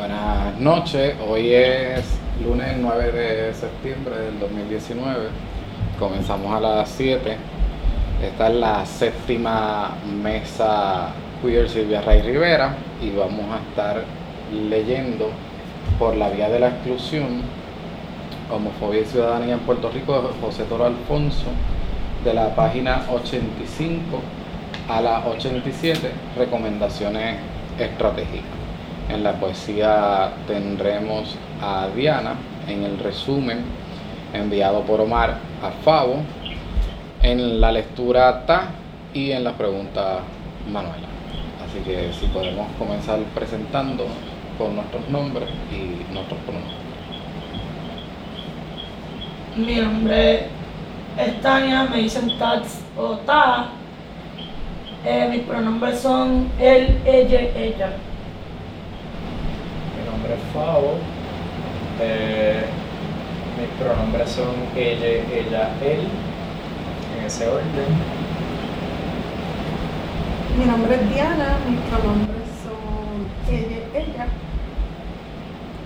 Buenas noches, hoy es lunes 9 de septiembre del 2019, comenzamos a las 7, esta es la séptima mesa Queer Silvia Rey Rivera y vamos a estar leyendo por la vía de la exclusión Homofobia y Ciudadanía en Puerto Rico de José Toro Alfonso de la página 85 a la 87 recomendaciones estratégicas. En la poesía tendremos a Diana en el resumen enviado por Omar a Favo, en la lectura Ta y en la pregunta Manuela. Así que si podemos comenzar presentando con nuestros nombres y nuestros pronombres. Mi nombre es Tania, me dicen Tats o Ta. Eh, mis pronombres son él, ella, ella. Nombre es Favo. Eh, mis pronombres son ella, ella, él, en ese orden. Mi nombre es Diana, mis pronombres son ella, ella.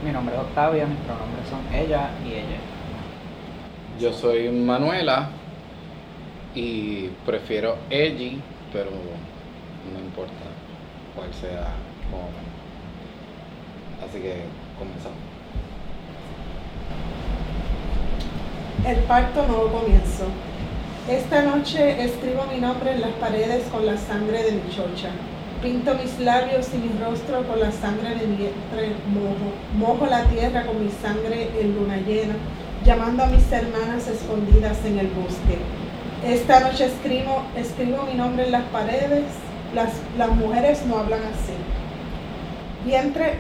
Mi nombre es Octavia, mis pronombres son ella y ella. Yo soy Manuela y prefiero ella, pero no importa cuál sea como Así que comenzamos. El parto nuevo comienzo. Esta noche escribo mi nombre en las paredes con la sangre de mi chocha. Pinto mis labios y mi rostro con la sangre de mi vientre mojo. Mojo la tierra con mi sangre en luna llena, llamando a mis hermanas escondidas en el bosque. Esta noche escribo, escribo mi nombre en las paredes. Las, las mujeres no hablan así. Vientre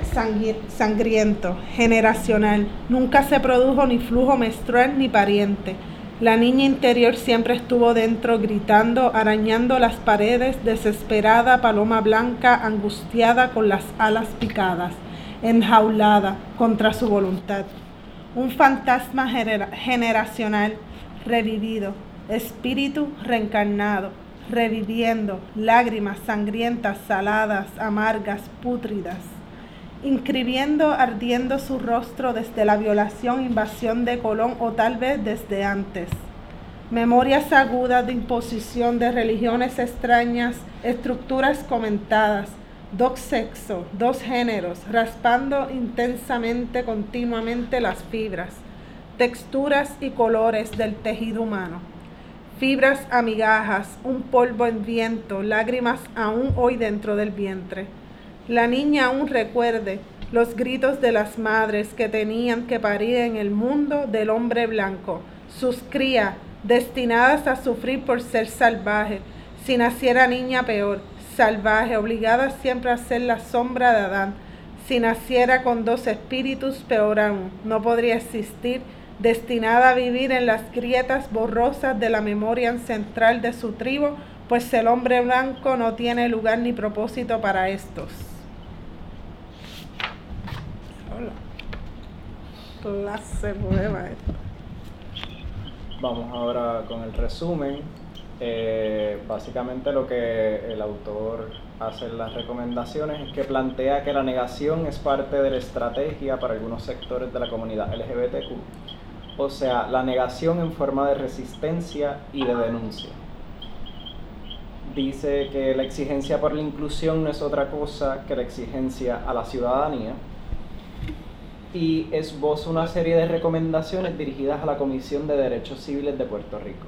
sangriento, generacional. Nunca se produjo ni flujo menstrual ni pariente. La niña interior siempre estuvo dentro, gritando, arañando las paredes, desesperada, paloma blanca, angustiada con las alas picadas, enjaulada contra su voluntad. Un fantasma genera- generacional, revivido, espíritu reencarnado, reviviendo, lágrimas sangrientas, saladas, amargas, pútridas inscribiendo ardiendo su rostro desde la violación, invasión de Colón o tal vez desde antes. Memorias agudas de imposición de religiones extrañas, estructuras comentadas, dos sexos, dos géneros, raspando intensamente, continuamente las fibras, texturas y colores del tejido humano. Fibras amigajas, un polvo en viento, lágrimas aún hoy dentro del vientre. La niña aún recuerde los gritos de las madres que tenían que parir en el mundo del hombre blanco, sus crías destinadas a sufrir por ser salvaje. Si naciera niña peor, salvaje, obligada siempre a ser la sombra de Adán. Si naciera con dos espíritus, peor aún, no podría existir, destinada a vivir en las grietas borrosas de la memoria ancestral de su tribu, pues el hombre blanco no tiene lugar ni propósito para estos. Clase poema esta. Vamos ahora con el resumen. Eh, básicamente lo que el autor hace en las recomendaciones es que plantea que la negación es parte de la estrategia para algunos sectores de la comunidad LGBTQ, o sea, la negación en forma de resistencia y de denuncia. Dice que la exigencia por la inclusión no es otra cosa que la exigencia a la ciudadanía, y esboza una serie de recomendaciones dirigidas a la Comisión de Derechos Civiles de Puerto Rico.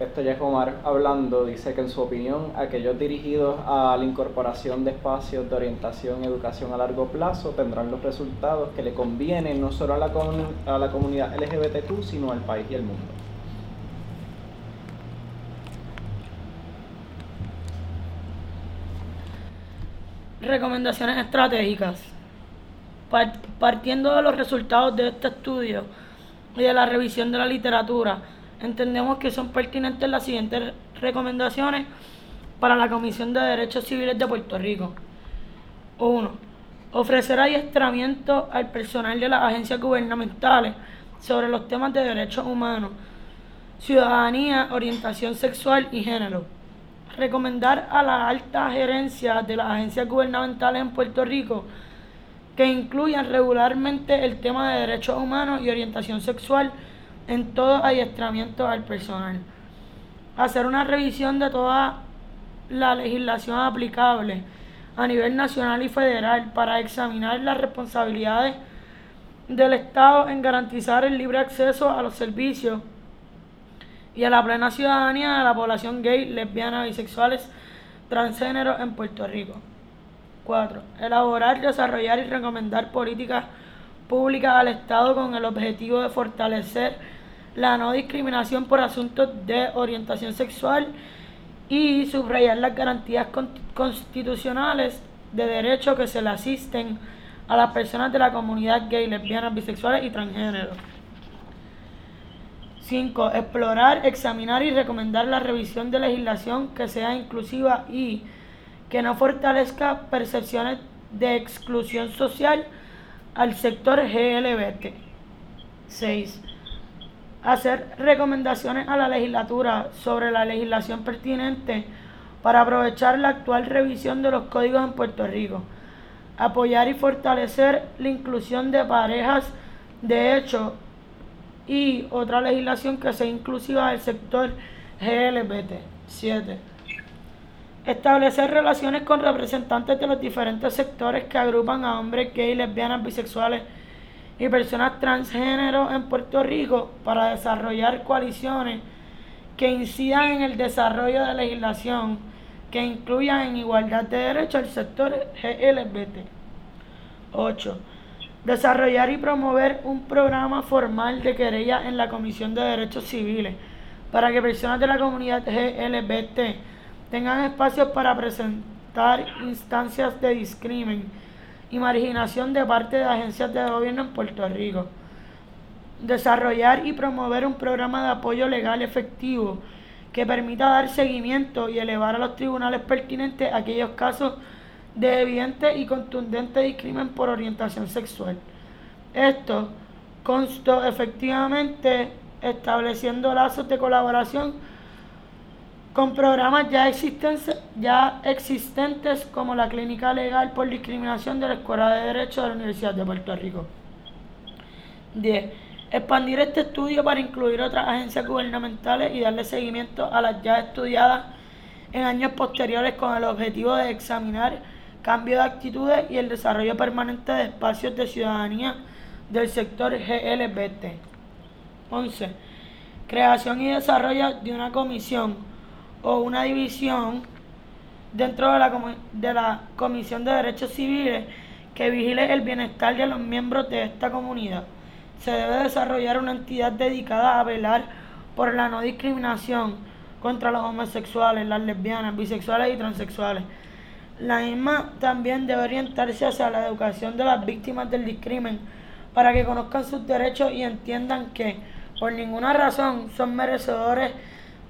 Esto ya es Omar hablando, dice que en su opinión aquellos dirigidos a la incorporación de espacios de orientación y educación a largo plazo tendrán los resultados que le convienen no solo a la, a la comunidad LGBTQ, sino al país y al mundo. Recomendaciones estratégicas. Par- Partiendo de los resultados de este estudio y de la revisión de la literatura, entendemos que son pertinentes las siguientes recomendaciones para la Comisión de Derechos Civiles de Puerto Rico. 1. Ofrecer adiestramiento al personal de las agencias gubernamentales sobre los temas de derechos humanos, ciudadanía, orientación sexual y género. recomendar a la alta gerencia de las agencias gubernamentales en Puerto Rico que incluyan regularmente el tema de derechos humanos y orientación sexual en todo adiestramiento al personal. Hacer una revisión de toda la legislación aplicable a nivel nacional y federal para examinar las responsabilidades del Estado en garantizar el libre acceso a los servicios y a la plena ciudadanía de la población gay, lesbiana, bisexuales, transgénero en Puerto Rico. 4. Elaborar, desarrollar y recomendar políticas públicas al Estado con el objetivo de fortalecer la no discriminación por asuntos de orientación sexual y subrayar las garantías constitucionales de derecho que se le asisten a las personas de la comunidad gay, lesbianas, bisexuales y transgénero. 5. Explorar, examinar y recomendar la revisión de legislación que sea inclusiva y que no fortalezca percepciones de exclusión social al sector GLBT. 6. Hacer recomendaciones a la legislatura sobre la legislación pertinente para aprovechar la actual revisión de los códigos en Puerto Rico. Apoyar y fortalecer la inclusión de parejas de hecho y otra legislación que sea inclusiva del sector GLBT. 7 Establecer relaciones con representantes de los diferentes sectores que agrupan a hombres gay, lesbianas, bisexuales y personas transgénero en Puerto Rico para desarrollar coaliciones que incidan en el desarrollo de legislación que incluya en igualdad de derechos al sector GLBT. 8. Desarrollar y promover un programa formal de querella en la Comisión de Derechos Civiles para que personas de la comunidad GLBT tengan espacios para presentar instancias de discrimen y marginación de parte de agencias de gobierno en Puerto Rico. Desarrollar y promover un programa de apoyo legal efectivo que permita dar seguimiento y elevar a los tribunales pertinentes aquellos casos de evidente y contundente discrimen por orientación sexual. Esto constó efectivamente estableciendo lazos de colaboración con programas ya existentes, ya existentes como la Clínica Legal por Discriminación de la Escuela de Derecho de la Universidad de Puerto Rico. 10. Expandir este estudio para incluir otras agencias gubernamentales y darle seguimiento a las ya estudiadas en años posteriores con el objetivo de examinar cambio de actitudes y el desarrollo permanente de espacios de ciudadanía del sector GLBT. 11. Creación y desarrollo de una comisión o una división dentro de la, de la Comisión de Derechos Civiles que vigile el bienestar de los miembros de esta comunidad. Se debe desarrollar una entidad dedicada a velar por la no discriminación contra los homosexuales, las lesbianas, bisexuales y transexuales. La misma también debe orientarse hacia la educación de las víctimas del discrimen para que conozcan sus derechos y entiendan que por ninguna razón son merecedores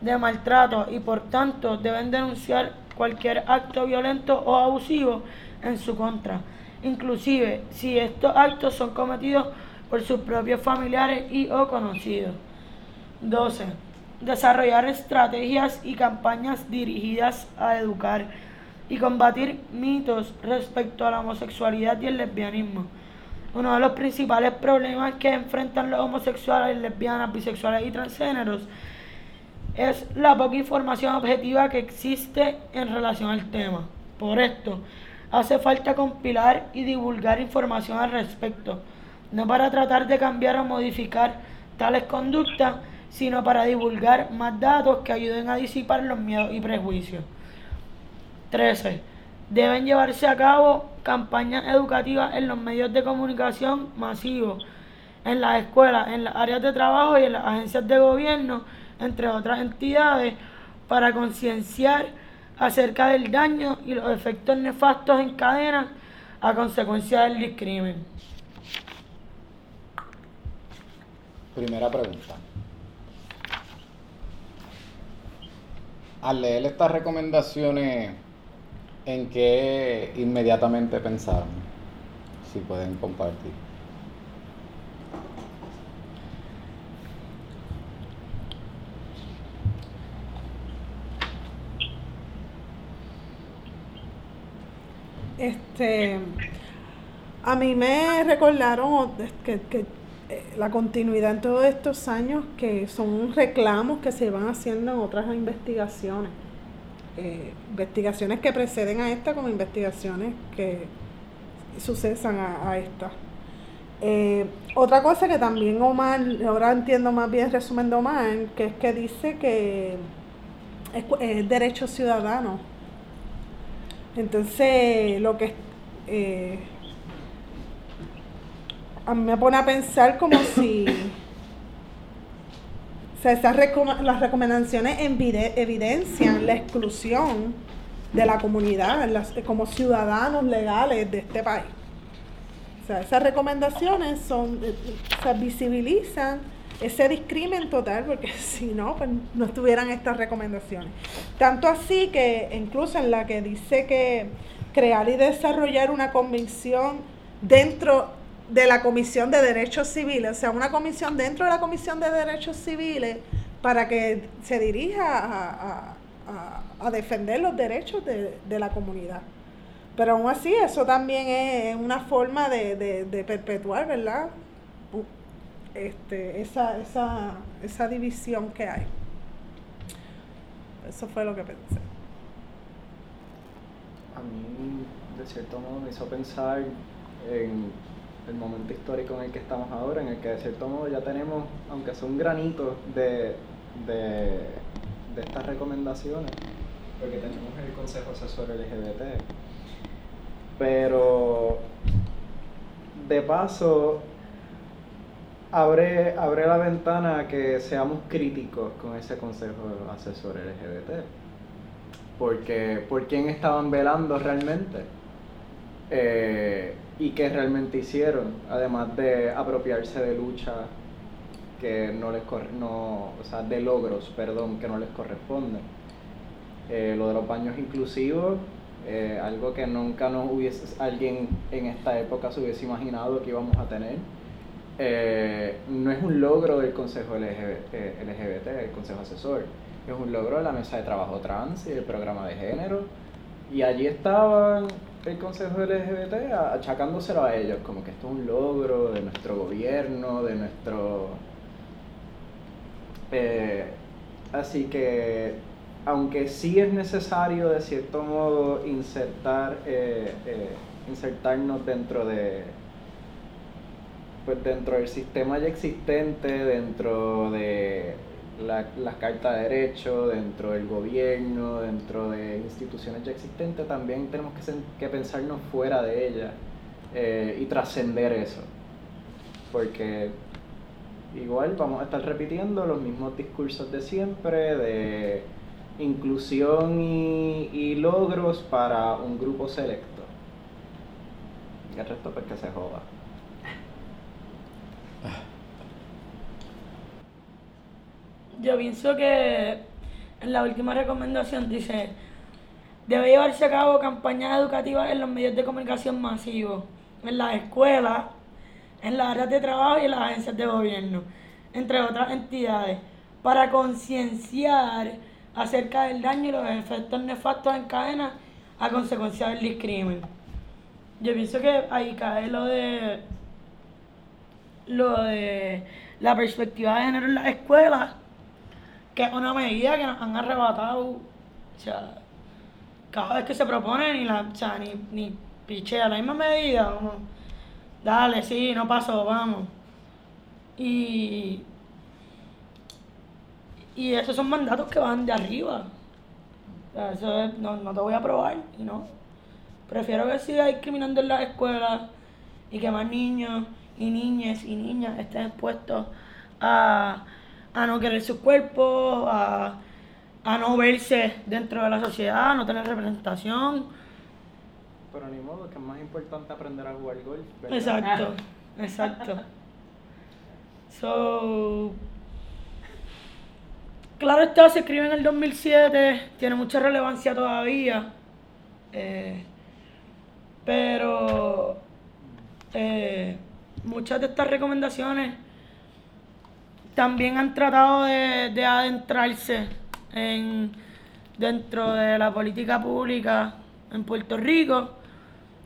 de maltrato y por tanto deben denunciar cualquier acto violento o abusivo en su contra, inclusive si estos actos son cometidos por sus propios familiares y o conocidos. 12. Desarrollar estrategias y campañas dirigidas a educar y combatir mitos respecto a la homosexualidad y el lesbianismo. Uno de los principales problemas que enfrentan los homosexuales, lesbianas, bisexuales y transgéneros es la poca información objetiva que existe en relación al tema. Por esto, hace falta compilar y divulgar información al respecto, no para tratar de cambiar o modificar tales conductas, sino para divulgar más datos que ayuden a disipar los miedos y prejuicios. 13. Deben llevarse a cabo campañas educativas en los medios de comunicación masivos, en las escuelas, en las áreas de trabajo y en las agencias de gobierno entre otras entidades, para concienciar acerca del daño y los efectos nefastos en cadena a consecuencia del discrimen. Primera pregunta. Al leer estas recomendaciones, ¿en qué inmediatamente pensaron? Si pueden compartir. Este, a mí me recordaron que, que eh, la continuidad en todos estos años que son reclamos que se van haciendo en otras investigaciones. Eh, investigaciones que preceden a esta como investigaciones que sucesan a, esta. Eh, otra cosa que también Omar, ahora entiendo más bien de Omar, que es que dice que es, derecho ciudadano. Entonces, lo que eh, a mí me pone a pensar como si o sea, esas las recomendaciones evidencian la exclusión de la comunidad como ciudadanos legales de este país. O sea, esas recomendaciones son, eh, se visibilizan ese discrimen total, porque si no, pues no estuvieran estas recomendaciones. Tanto así que incluso en la que dice que crear y desarrollar una convención dentro de la Comisión de Derechos Civiles, o sea, una comisión dentro de la Comisión de Derechos Civiles para que se dirija a, defender los derechos de, la comunidad. Pero aún así, eso también es una forma de, perpetuar, ¿verdad? Este, esa, esa, esa división que hay. Eso fue lo que pensé. A mí, de cierto modo, me hizo pensar en el momento histórico en el que estamos ahora, en el que de cierto modo ya tenemos, aunque sea un granito de, de, estas recomendaciones, porque tenemos el Consejo Asesor LGBT. Pero de paso, abre, abre la ventana a que seamos críticos con ese Consejo Asesor LGBT. Porque, ¿por quién estaban velando realmente? Eh, y qué realmente hicieron, además de apropiarse de lucha que no les no, o sea, de logros, perdón, que no les corresponden. Eh, lo de los baños inclusivos, eh, algo que nunca nos hubiese, alguien en esta época se hubiese imaginado que íbamos a tener. Eh, no es un logro del Consejo LGBT, LGBT, el Consejo Asesor, es un logro de la Mesa de Trabajo Trans y del programa de género. Y allí estaban el Consejo LGBT achacándoselo a ellos, como que esto es un logro de nuestro gobierno, de nuestro... Eh, así que, aunque sí es necesario de cierto modo insertar, eh, eh, insertarnos dentro de pues dentro del sistema ya existente, dentro de la, las cartas de derecho, dentro del gobierno, dentro de instituciones ya existentes, también tenemos que, que pensarnos fuera de ellas eh, y trascender eso. Porque igual vamos a estar repitiendo los mismos discursos de siempre, de inclusión y, y logros para un grupo selecto. Y el resto pues que se joda. Yo pienso que en la última recomendación dice, debe llevarse a cabo campañas educativas en los medios de comunicación masivos, en las escuelas, en las áreas de trabajo y en las agencias de gobierno, entre otras entidades, para concienciar acerca del daño y los efectos nefastos en cadena a consecuencia del discrimen. Yo pienso que ahí cae lo de lo de la perspectiva de género en las escuelas que es una medida que nos han arrebatado, o sea, cada vez que se propone, ni la, o sea, ni, ni pichea la misma medida, vamos, dale, sí, no pasó, vamos. Y, y esos son mandatos que van de arriba. O sea, eso es, no, no te voy a probar, y no. Prefiero que siga discriminando en las escuelas y que más niños y niñas y niñas estén expuestos a a no querer su cuerpo, a, no verse dentro de la sociedad, a no tener representación. Pero ni modo, que es más importante aprender a jugar golf. Exacto, exacto. So, claro está, se escribe en el 2007, tiene mucha relevancia todavía, eh, pero eh, muchas de estas recomendaciones también han tratado de, adentrarse en, dentro de la política pública en Puerto Rico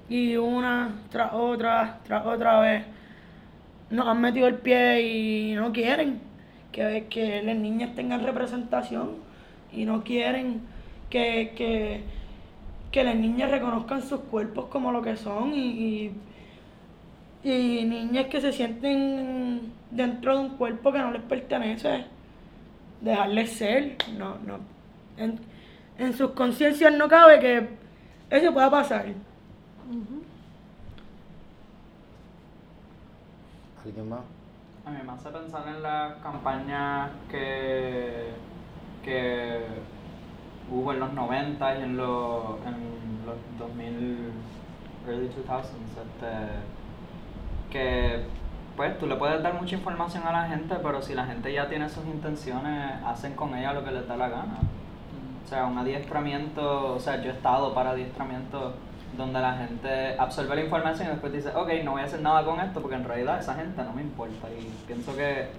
y una tras otra, tras otra vez, nos han metido el pie y no quieren que, que las niñas tengan representación y no quieren que, que, que las niñas reconozcan sus cuerpos como lo que son y, y, y niñas que se sienten dentro de un cuerpo que no les pertenece, dejarles ser, no, no. En, en sus conciencias no cabe que eso pueda pasar. ¿Alguien más? A mí me hace pensar en las campañas que, que hubo en los 90 y en los, en los 2000, early 2000s, este, que pues tú le puedes dar mucha información a la gente, pero si la gente ya tiene sus intenciones, hacen con ella lo que les da la gana. O sea, un adiestramiento, o sea, yo he estado para adiestramiento donde la gente absorbe la información y después dice, ok, no voy a hacer nada con esto porque en realidad esa gente no me importa. Y pienso que,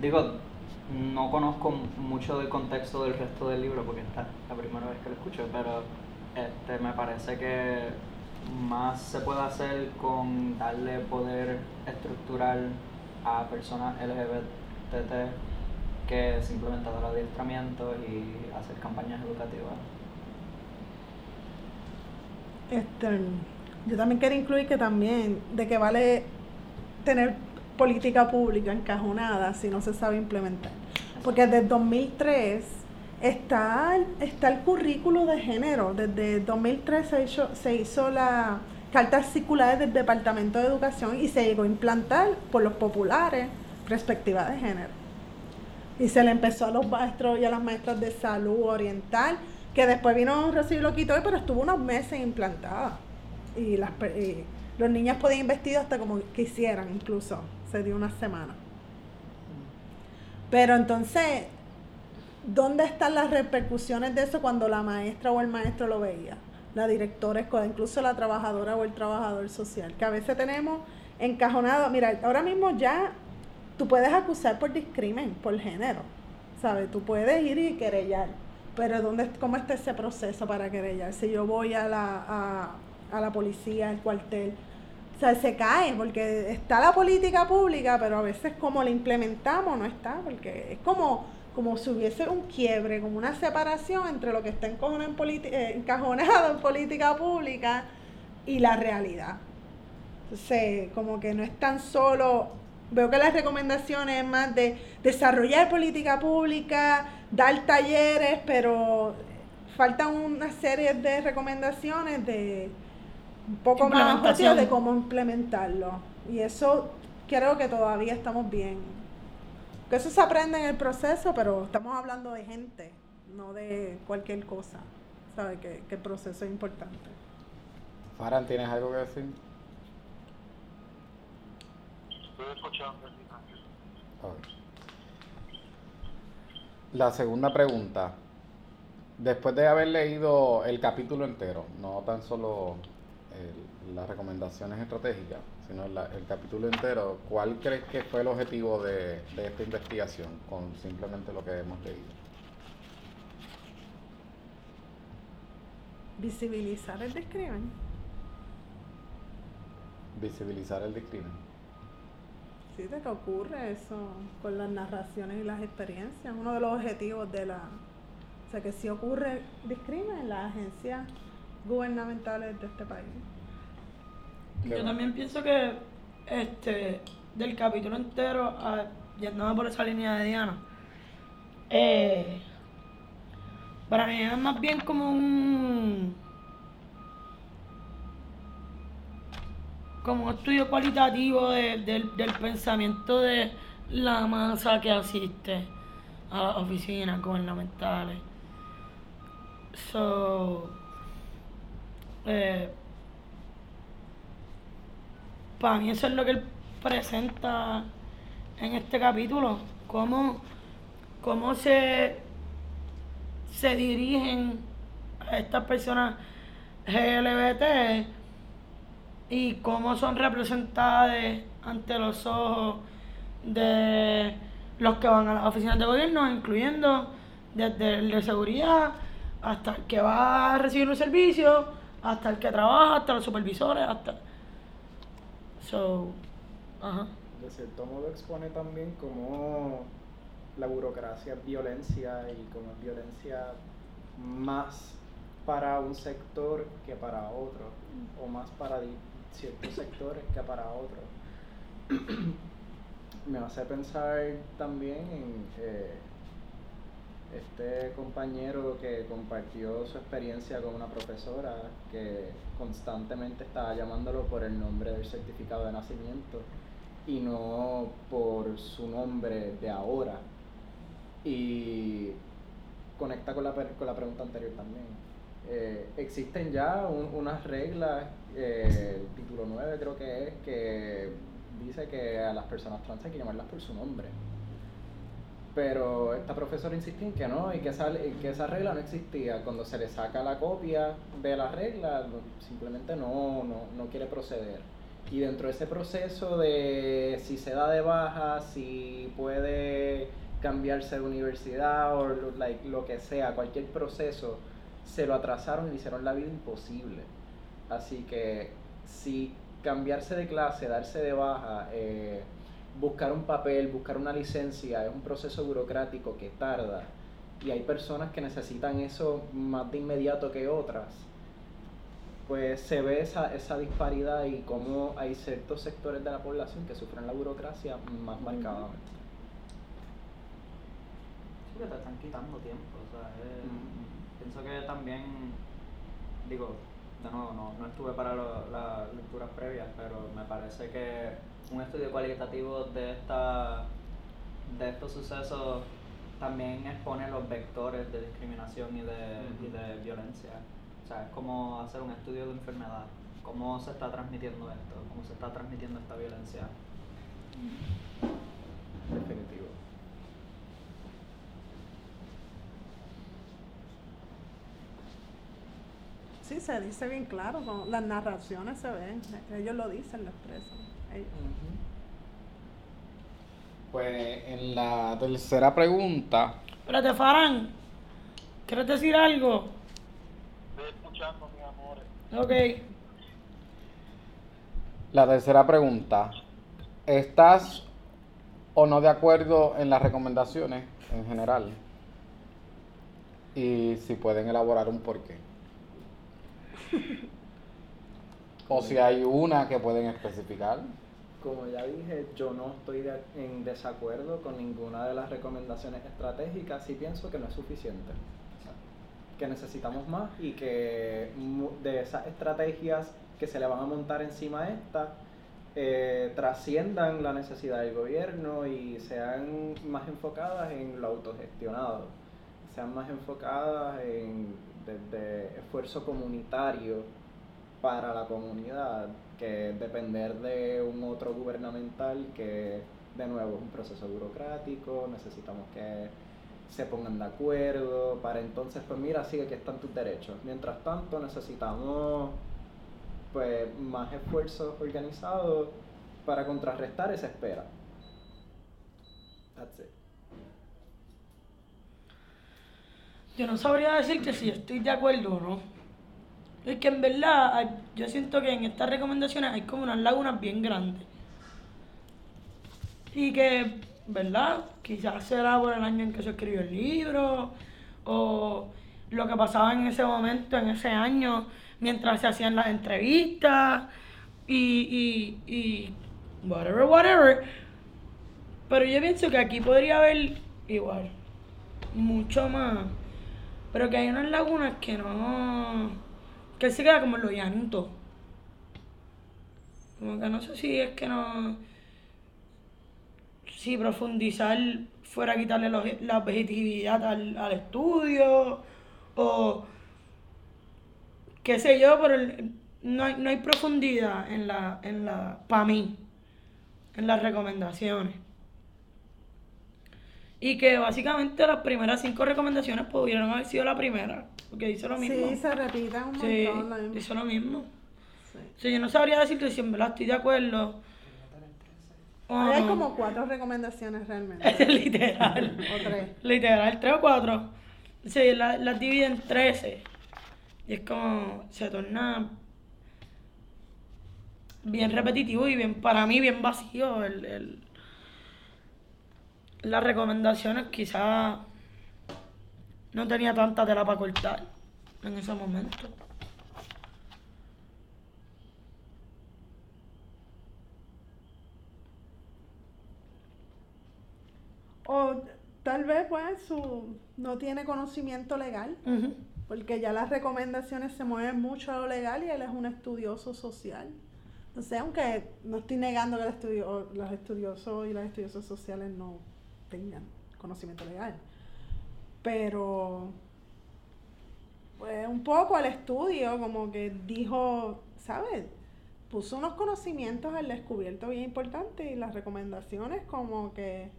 digo, no conozco mucho del contexto del resto del libro porque esta es la primera vez que lo escucho, pero este, me parece que más se puede hacer con darle poder estructural a personas LGBT que simplemente dar adiestramiento y hacer campañas educativas. Este, yo también quería incluir que también de que vale tener política pública encajonada si no se sabe implementar. Porque desde 2003 está, está el currículo de género. Desde 2003 se hizo, se hizo la carta circular del Departamento de Educación y se llegó a implantar por los populares perspectiva de género. Y se le empezó a los maestros y a las maestras de salud oriental, que después vino Rocío y lo quitó, pero estuvo unos meses implantada. Y, las, los niños podían ir hasta como quisieran, incluso. Se dio una semana. Pero entonces, ¿dónde están las repercusiones de eso cuando la maestra o el maestro lo veía? La directora escolar, incluso la trabajadora o el trabajador social, que a veces tenemos encajonado. Mira, ahora mismo ya tú puedes acusar por discrimen, por género, ¿sabes? Tú puedes ir y querellar, pero ¿dónde, ¿cómo está ese proceso para querellar? Si yo voy a la, a, a la policía, al cuartel, o sea, se cae, porque está la política pública, pero a veces como la implementamos no está, porque es como, como si hubiese un quiebre, como una separación entre lo que está encajonado en, politi- eh, encajonado en política pública y la realidad. Entonces, como que no es tan solo, veo que las recomendaciones es más de desarrollar política pública, dar talleres, pero faltan una serie de recomendaciones de un poco más de cómo implementarlo. Y eso creo que todavía estamos bien. Que eso se aprende en el proceso, pero estamos hablando de gente, no de cualquier cosa. ¿Sabes? Que, que el proceso es importante. Farhan, ¿tienes algo que decir? Estoy escuchando. La segunda pregunta. Después de haber leído el capítulo entero, no tan solo el- las recomendaciones estratégicas, sino la- el capítulo entero, ¿cuál crees que fue el objetivo de, de esta investigación con simplemente lo que hemos leído? Visibilizar el discrimen. Visibilizar el discrimen. Sí, de que ocurre eso con las narraciones y las experiencias. Uno de los objetivos de la... O sea, que si ocurre discrimen en las agencias gubernamentales de este país. Qué Yo también pienso que este del capítulo entero, a, yéndome por esa línea de Diana, eh, para mí es más bien como un como un estudio cualitativo de- del, del pensamiento de la masa que asiste a las oficinas gubernamentales. So, eh, para mí eso es lo que él presenta en este capítulo, cómo, cómo se, se dirigen a estas personas LGBT y cómo son representadas ante los ojos de los que van a las oficinas de gobierno, incluyendo desde el de seguridad hasta el que va a recibir un servicio, hasta el que trabaja, hasta los supervisores, hasta... So. De cierto modo expone también cómo la burocracia es violencia y cómo es violencia más para un sector que para otro, o más para ciertos sectores que para otros. Me hace pensar también en eh, este compañero que compartió su experiencia con una profesora que constantemente estaba llamándolo por el nombre del certificado de nacimiento y no por su nombre de ahora. Y conecta con la, con la pregunta anterior también. Eh, existen ya un- unas reglas, eh, el título 9 creo que es, que dice que a las personas trans hay que llamarlas por su nombre. Pero esta profesora insistía en que no, y que esa, que esa regla no existía. Cuando se le saca la copia de la regla, simplemente no, no, no quiere proceder. Y dentro de ese proceso de si se da de baja, si puede cambiarse de universidad o like, lo que sea, cualquier proceso, se lo atrasaron y le hicieron la vida imposible. Así que si cambiarse de clase, darse de baja, eh, buscar un papel, buscar una licencia, es un proceso burocrático que tarda. Y hay personas que necesitan eso más de inmediato que otras. Pues se ve esa, esa disparidad y cómo hay ciertos sectores de la población que sufren la burocracia más marcadamente. Sí, que te están quitando tiempo, o sea, es- Mm. pienso que también, digo, de nuevo, no, no estuve para lo- las lecturas previas, pero me parece que un estudio cualitativo de esta de estos sucesos también expone los vectores de discriminación y de, y de violencia. O sea, es como hacer un estudio de enfermedad, cómo se está transmitiendo esto, cómo se está transmitiendo esta violencia. Definitivo. Sí, se dice bien claro, las narraciones se ven, ellos lo dicen, lo expresan. Pues en la tercera pregunta, Espérate, Farán, ¿quieres decir algo? Estoy escuchando, mis amores. Ok. la tercera pregunta, ¿estás o no de acuerdo en las recomendaciones en general? Y si pueden elaborar un porqué. O si hay una que pueden especificar. Como ya dije, yo no estoy en desacuerdo con ninguna de las recomendaciones estratégicas y pienso que no es suficiente. Que necesitamos más y que de esas estrategias que se le van a montar encima a esta eh, trasciendan la necesidad del gobierno y sean más enfocadas en lo autogestionado, sean más enfocadas en desde esfuerzo comunitario para la comunidad que depender de un otro gubernamental que de nuevo es un proceso burocrático, necesitamos que se pongan de acuerdo para entonces pues mira, sí, aquí están tus derechos. Mientras tanto necesitamos pues más esfuerzos organizados para contrarrestar esa espera. That's it. Yo no sabría decirte si estoy de acuerdo o no. Es que en verdad yo siento que en estas recomendaciones hay como unas lagunas bien grandes. Y que, ¿verdad? Quizás será por el año en que se escribió el libro o lo que pasaba en ese momento, en ese año, mientras se hacían las entrevistas y, y, y whatever, whatever. Pero yo pienso que aquí podría haber igual, mucho más. Pero que hay unas lagunas que no. Que se queda como en lo llanito. Como que no sé si es que no. Si profundizar fuera quitarle los- la objetividad al, al estudio. O. qué sé yo, pero no hay, no hay profundidad en la. en la. para mí. En las recomendaciones. Y que básicamente las primeras cinco recomendaciones pudieron haber sido la primera. Porque dice lo mismo. Sí, se repiten un Sí, montón. la misma- dice lo mismo. sí. Sea, yo no sabría decirte si en verdad estoy de acuerdo. hay no. como cuatro recomendaciones realmente. Literal. o tres. Literal, tres o cuatro. Sí, la- las divide en trece. Y es como, se torna bien repetitivo y bien, para mí, bien vacío el, el- las recomendaciones quizás no tenía tanta tela para cortar en ese momento. O tal vez pues su no tiene conocimiento legal, porque ya las recomendaciones se mueven mucho a lo legal y él es un estudioso social. No sé, aunque no estoy negando que el estudio, los estudiosos y las estudiosas sociales no tengan conocimiento legal. Pero pues un poco el estudio como que dijo, ¿sabes? Puso unos conocimientos al descubierto bien importantes y las recomendaciones como que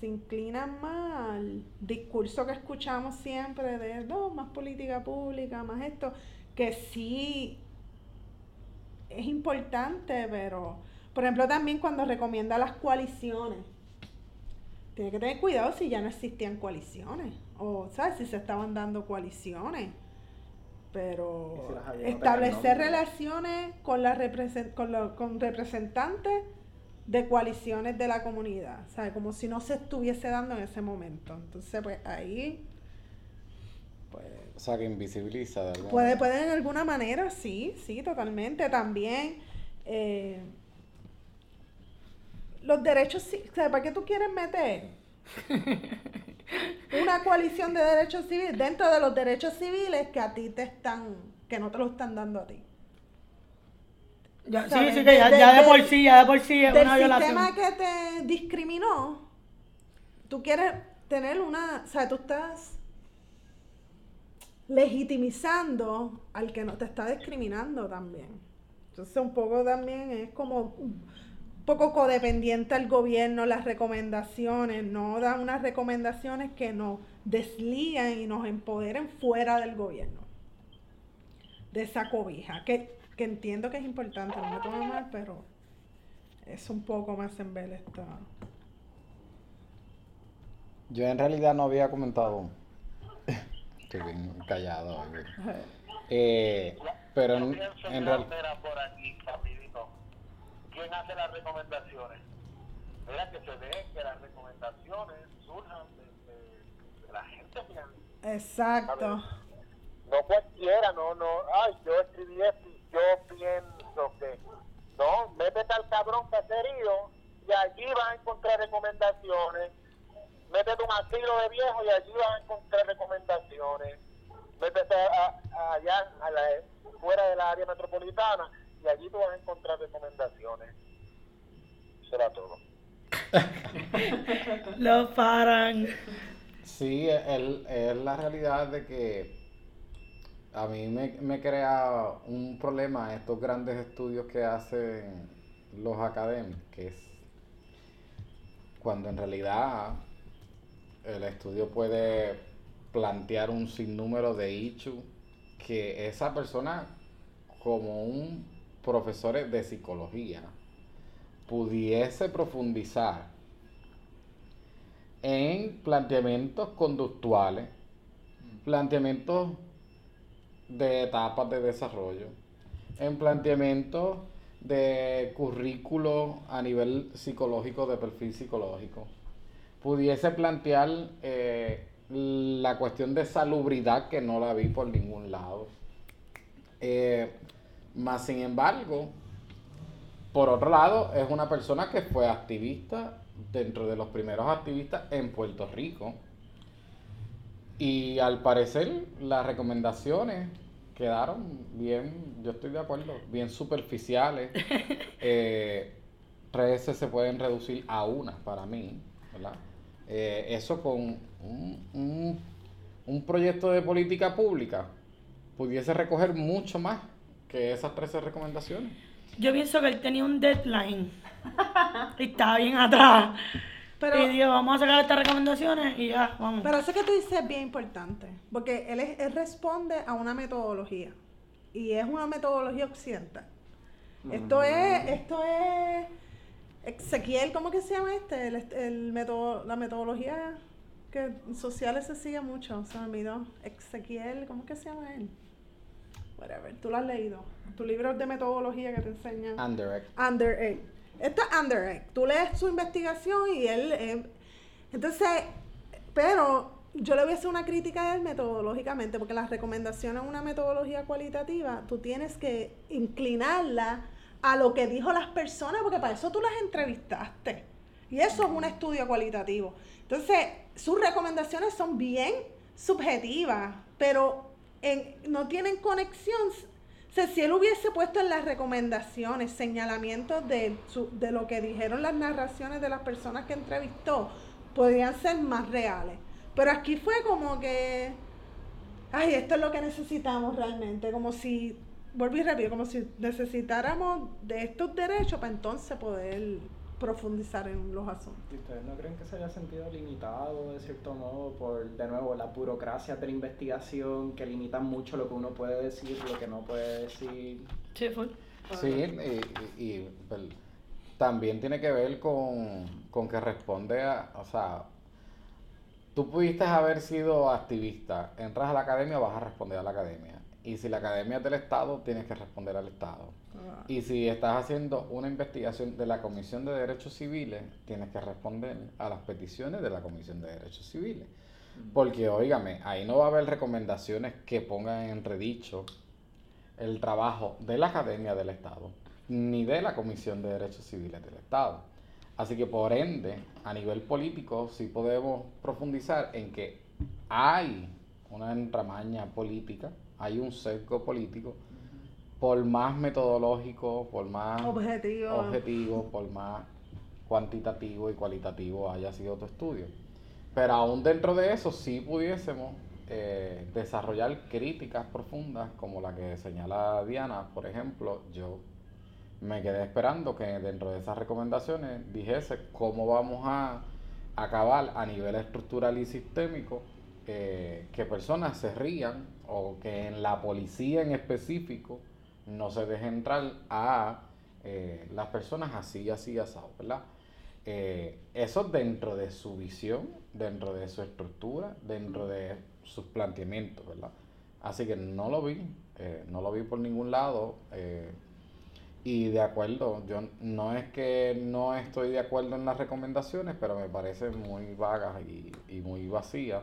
se inclinan más al discurso que escuchamos siempre de no, más política pública, más esto, que sí es importante, pero por ejemplo también cuando recomienda las coaliciones, tiene que tener cuidado si ya no existían coaliciones, o sabes si se estaban dando coaliciones. Pero si establecer relaciones con, la represen- con, lo- con representantes de coaliciones de la comunidad, ¿sabes? Como si no se estuviese dando en ese momento. Entonces, pues ahí, pues, O sea, que invisibiliza de alguna puede, manera. puede en alguna manera, sí, sí, totalmente. También, eh, los derechos, ¿sabes? ¿Para qué tú quieres meter? Una coalición de derechos civiles dentro de los derechos civiles que a ti te están, que no te lo están dando a ti. Ya, sí, ¿Sabes? sí, que ya, De- ya de del- por sí, ya de por sí es una violación. sistema que te discriminó, tú quieres tener una, o sea, tú estás legitimizando al que no te está discriminando también. Entonces un poco también es como poco codependiente al gobierno, las recomendaciones, no dan unas recomendaciones que nos desligan y nos empoderen fuera del gobierno, de esa cobija, que, que entiendo que es importante, no me tomo mal, pero es un poco más en vez esta. Yo en realidad no había comentado. Estoy bien callado. Eh, pero en, en real- mira, por aquí, rapidito. ¿Quién hace las recomendaciones? Mira que se ve que las recomendaciones surjan de, de- de la gente bien. Exacto. No cualquiera, no, no. Ay, yo escribí esto y yo pienso que. No, métete al cabrón caserío y allí vas a encontrar recomendaciones. Métete un asilo de viejo y allí vas a encontrar recomendaciones. Métete a- a- allá, a la, fuera de la área metropolitana y allí tú vas a encontrar recomendaciones. Será todo. Lo paran. Sí, es la realidad de que a mí me, me crea un problema estos grandes estudios que hacen los académicos, que es cuando en realidad el estudio puede plantear un sinnúmero de issues que esa persona, como un profesor de psicología, pudiese profundizar en planteamientos conductuales, planteamientos de etapas de desarrollo, en planteamientos de currículo a nivel psicológico, de perfil psicológico. Pudiese plantear eh, la cuestión de salubridad que no la vi por ningún lado. Eh, más sin embargo, por otro lado, es una persona que fue activista dentro de los primeros activistas en Puerto Rico. Y al parecer las recomendaciones quedaron bien, yo estoy de acuerdo, bien superficiales. Eh, 13 se pueden reducir a una para mí, ¿verdad? Eh, eso con un, un- un proyecto de política pública pudiese recoger mucho más que esas 13 recomendaciones. Yo pienso que él tenía un deadline. y estaba bien atrás. Pero- y dijo, vamos a sacar estas recomendaciones y ya, vamos. Pero eso que tú dices es bien importante, porque él, es- él responde a una metodología, y es una metodología occidental. Esto es, esto es Ezequiel, ¿cómo que se llama este? El, el método, la metodología que en sociales se sigue mucho, se me olvidó. Ezequiel, ¿cómo que se llama él? Whatever. ¿Tú lo has leído? Tu libro de metodología que te enseñan. Under Under Egg. Esto es Under Egg. Tú lees su investigación y él... eh, entonces, pero yo le voy a hacer una crítica a él metodológicamente, porque las recomendaciones en una metodología cualitativa, tú tienes que inclinarla a lo que dijo las personas, porque para eso tú las entrevistaste. Y eso es un estudio cualitativo. Entonces, sus recomendaciones son bien subjetivas, pero no tienen conexión. Si él hubiese puesto en las recomendaciones señalamientos de, su- de lo que dijeron las narraciones de las personas que entrevistó, podrían ser más reales. Pero aquí fue como que, ay, esto es lo que necesitamos realmente, como si, volví rápido, como si necesitáramos de estos derechos para entonces poder profundizar en los asuntos. ¿Y ustedes no creen que se haya sentido limitado de cierto modo por, de nuevo, la burocracia de la investigación que limitan mucho lo que uno puede decir, lo que no puede decir? Sí, fue. Sí, y, y- y, pues, también tiene que ver con, con que responde a, o sea, tú pudiste haber sido activista, entras a la academia, vas a responder a la academia. Y si la academia es del Estado, tienes que responder al Estado. Y si estás haciendo una investigación de la Comisión de Derechos Civiles, tienes que responder a las peticiones de la Comisión de Derechos Civiles. Porque, óigame, ahí no va a haber recomendaciones que pongan en redicho el trabajo de la Academia del Estado, ni de la Comisión de Derechos Civiles del Estado. Así que, por ende, a nivel político, sí podemos profundizar en que hay una entramaña política, hay un sesgo político, por más metodológico, por más Objetivo. objetivo, por más cuantitativo y cualitativo haya sido tu estudio. Pero aún dentro de eso sí pudiésemos eh, desarrollar críticas profundas como la que señala Diana, por ejemplo, yo me quedé esperando que dentro de esas recomendaciones dijese cómo vamos a acabar a nivel estructural y sistémico eh, que personas se rían o que en la policía en específico no se deje entrar a eh, las personas así, así, asado, ¿verdad? Eh, eso dentro de su visión, dentro de su estructura, dentro de sus planteamientos, ¿verdad? Así que no lo vi, eh, no lo vi por ningún lado. eh, y de acuerdo, yo no es que no estoy de acuerdo en las recomendaciones, pero me parecen muy vagas y, y muy vacías.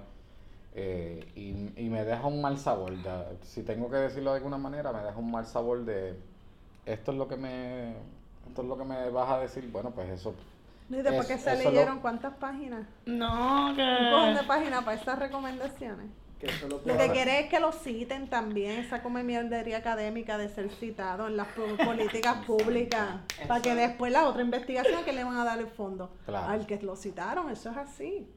Eh, y, y me deja un mal sabor. ya, si tengo que decirlo de alguna manera, me deja un mal sabor de esto es lo que me esto es lo que me vas a decir. Bueno, pues eso. ¿Y después que se eso lo- leyeron cuántas páginas? No, Un cojón de que. páginas para esas recomendaciones. Que eso lo Lo que quiere es que lo citen también, esa come mierdería académica de ser citado en las po- políticas públicas, para que después la otra investigación que le van a dar el fondo Claro. al que lo citaron, eso es así.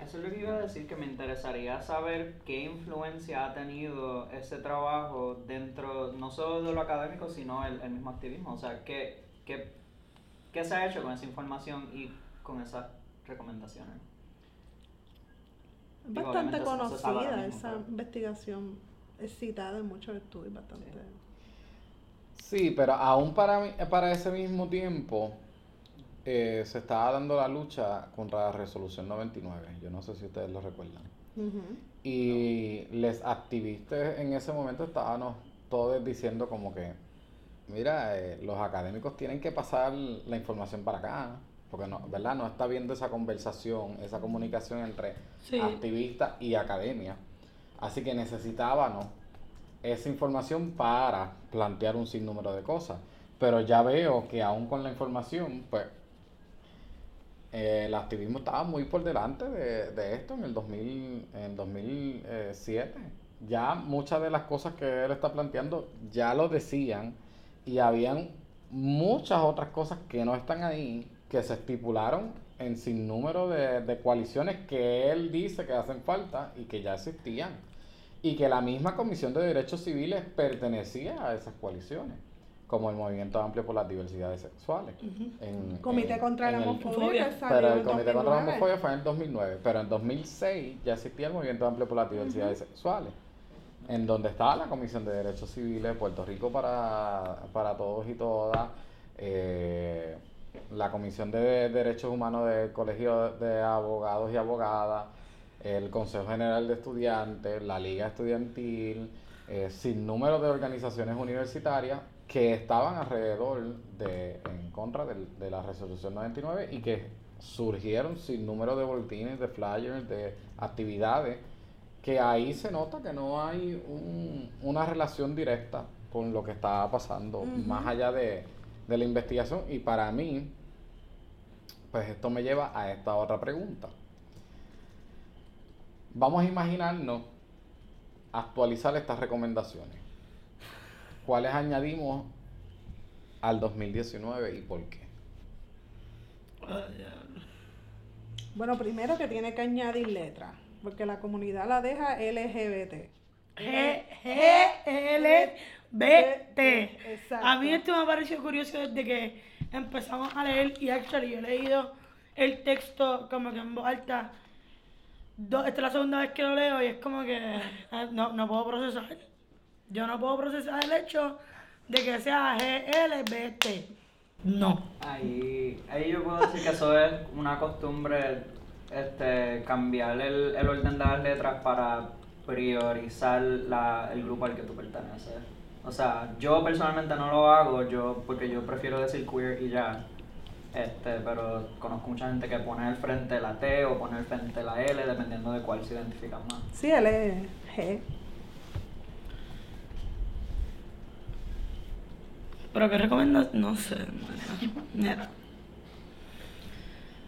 Eso es lo que iba a decir, que me interesaría saber qué influencia ha tenido ese trabajo dentro, no solo de lo académico, sino el, el mismo activismo. O sea, ¿qué, qué, qué se ha hecho con esa información y con esas recomendaciones? Digo, bastante conocida mismo, esa pero- investigación, es citada en muchos estudios, bastante. Sí, pero aún para, mí- para ese mismo tiempo eh, se estaba dando la lucha contra la resolución 99. Yo no sé si ustedes lo recuerdan. Y les activistas en ese momento estábamos todos diciendo como que, mira, eh, los académicos tienen que pasar la información para acá, porque no, ¿verdad? No está viendo esa conversación, esa comunicación entre Sí. activistas y academia. Así que necesitábamos esa información para plantear un sinnúmero de cosas. Pero ya veo que aún con la información, pues el activismo estaba muy por delante de, de esto en el 2000, en 2007. Ya muchas de las cosas que él está planteando ya lo decían y habían muchas otras cosas que no están ahí, que se estipularon en sinnúmero de, de coaliciones que él dice que hacen falta y que ya existían. Y que la misma Comisión de Derechos Civiles pertenecía a esas coaliciones, como el Movimiento Amplio por las Diversidades Sexuales. en- Comité en- contra en la homofobia. pero el Comité contra la 2009. Homofobia fue en el 2009, pero en 2006 ya existía el Movimiento Amplio por las Diversidades Sexuales, en donde estaba la Comisión de Derechos Civiles, Puerto Rico para, para todos y todas, eh, la Comisión de Derechos Humanos del Colegio de Abogados y Abogadas, el Consejo General de Estudiantes, la Liga Estudiantil, eh, sin número de organizaciones universitarias que estaban alrededor de, en contra del- de, la resolución 99 y que surgieron sin número de boletines, de flyers, de actividades, que ahí se nota que no hay un- una relación directa con lo que estaba pasando, más allá de, de la investigación. Y para mí, pues esto me lleva a esta otra pregunta. Vamos a imaginarnos actualizar estas recomendaciones. ¿Cuáles añadimos al 2019 y por qué? Bueno, primero que tiene que añadir letras, porque la comunidad la deja LGBT. G, G, L, B, T. Exacto. A mí esto me ha parecido curioso desde que empezamos a leer y actually yo he leído el texto como que en voz alta. Do- esta es la segunda vez que lo leo y es como que eh, no, no puedo procesar. Yo no puedo procesar el hecho de que sea G, L, B, T. No. Ahí, ahí yo puedo decir que eso es una costumbre, este, cambiar el, el orden de las letras para priorizar la, el grupo al que tú perteneces. O sea, yo personalmente no lo hago, yo porque yo prefiero decir queer y ya. Este, pero conozco mucha gente que pone al frente la T o pone al frente la L, dependiendo de cuál se identifican más. Sí, es G. Pero qué recomiendas, no sé. Mira.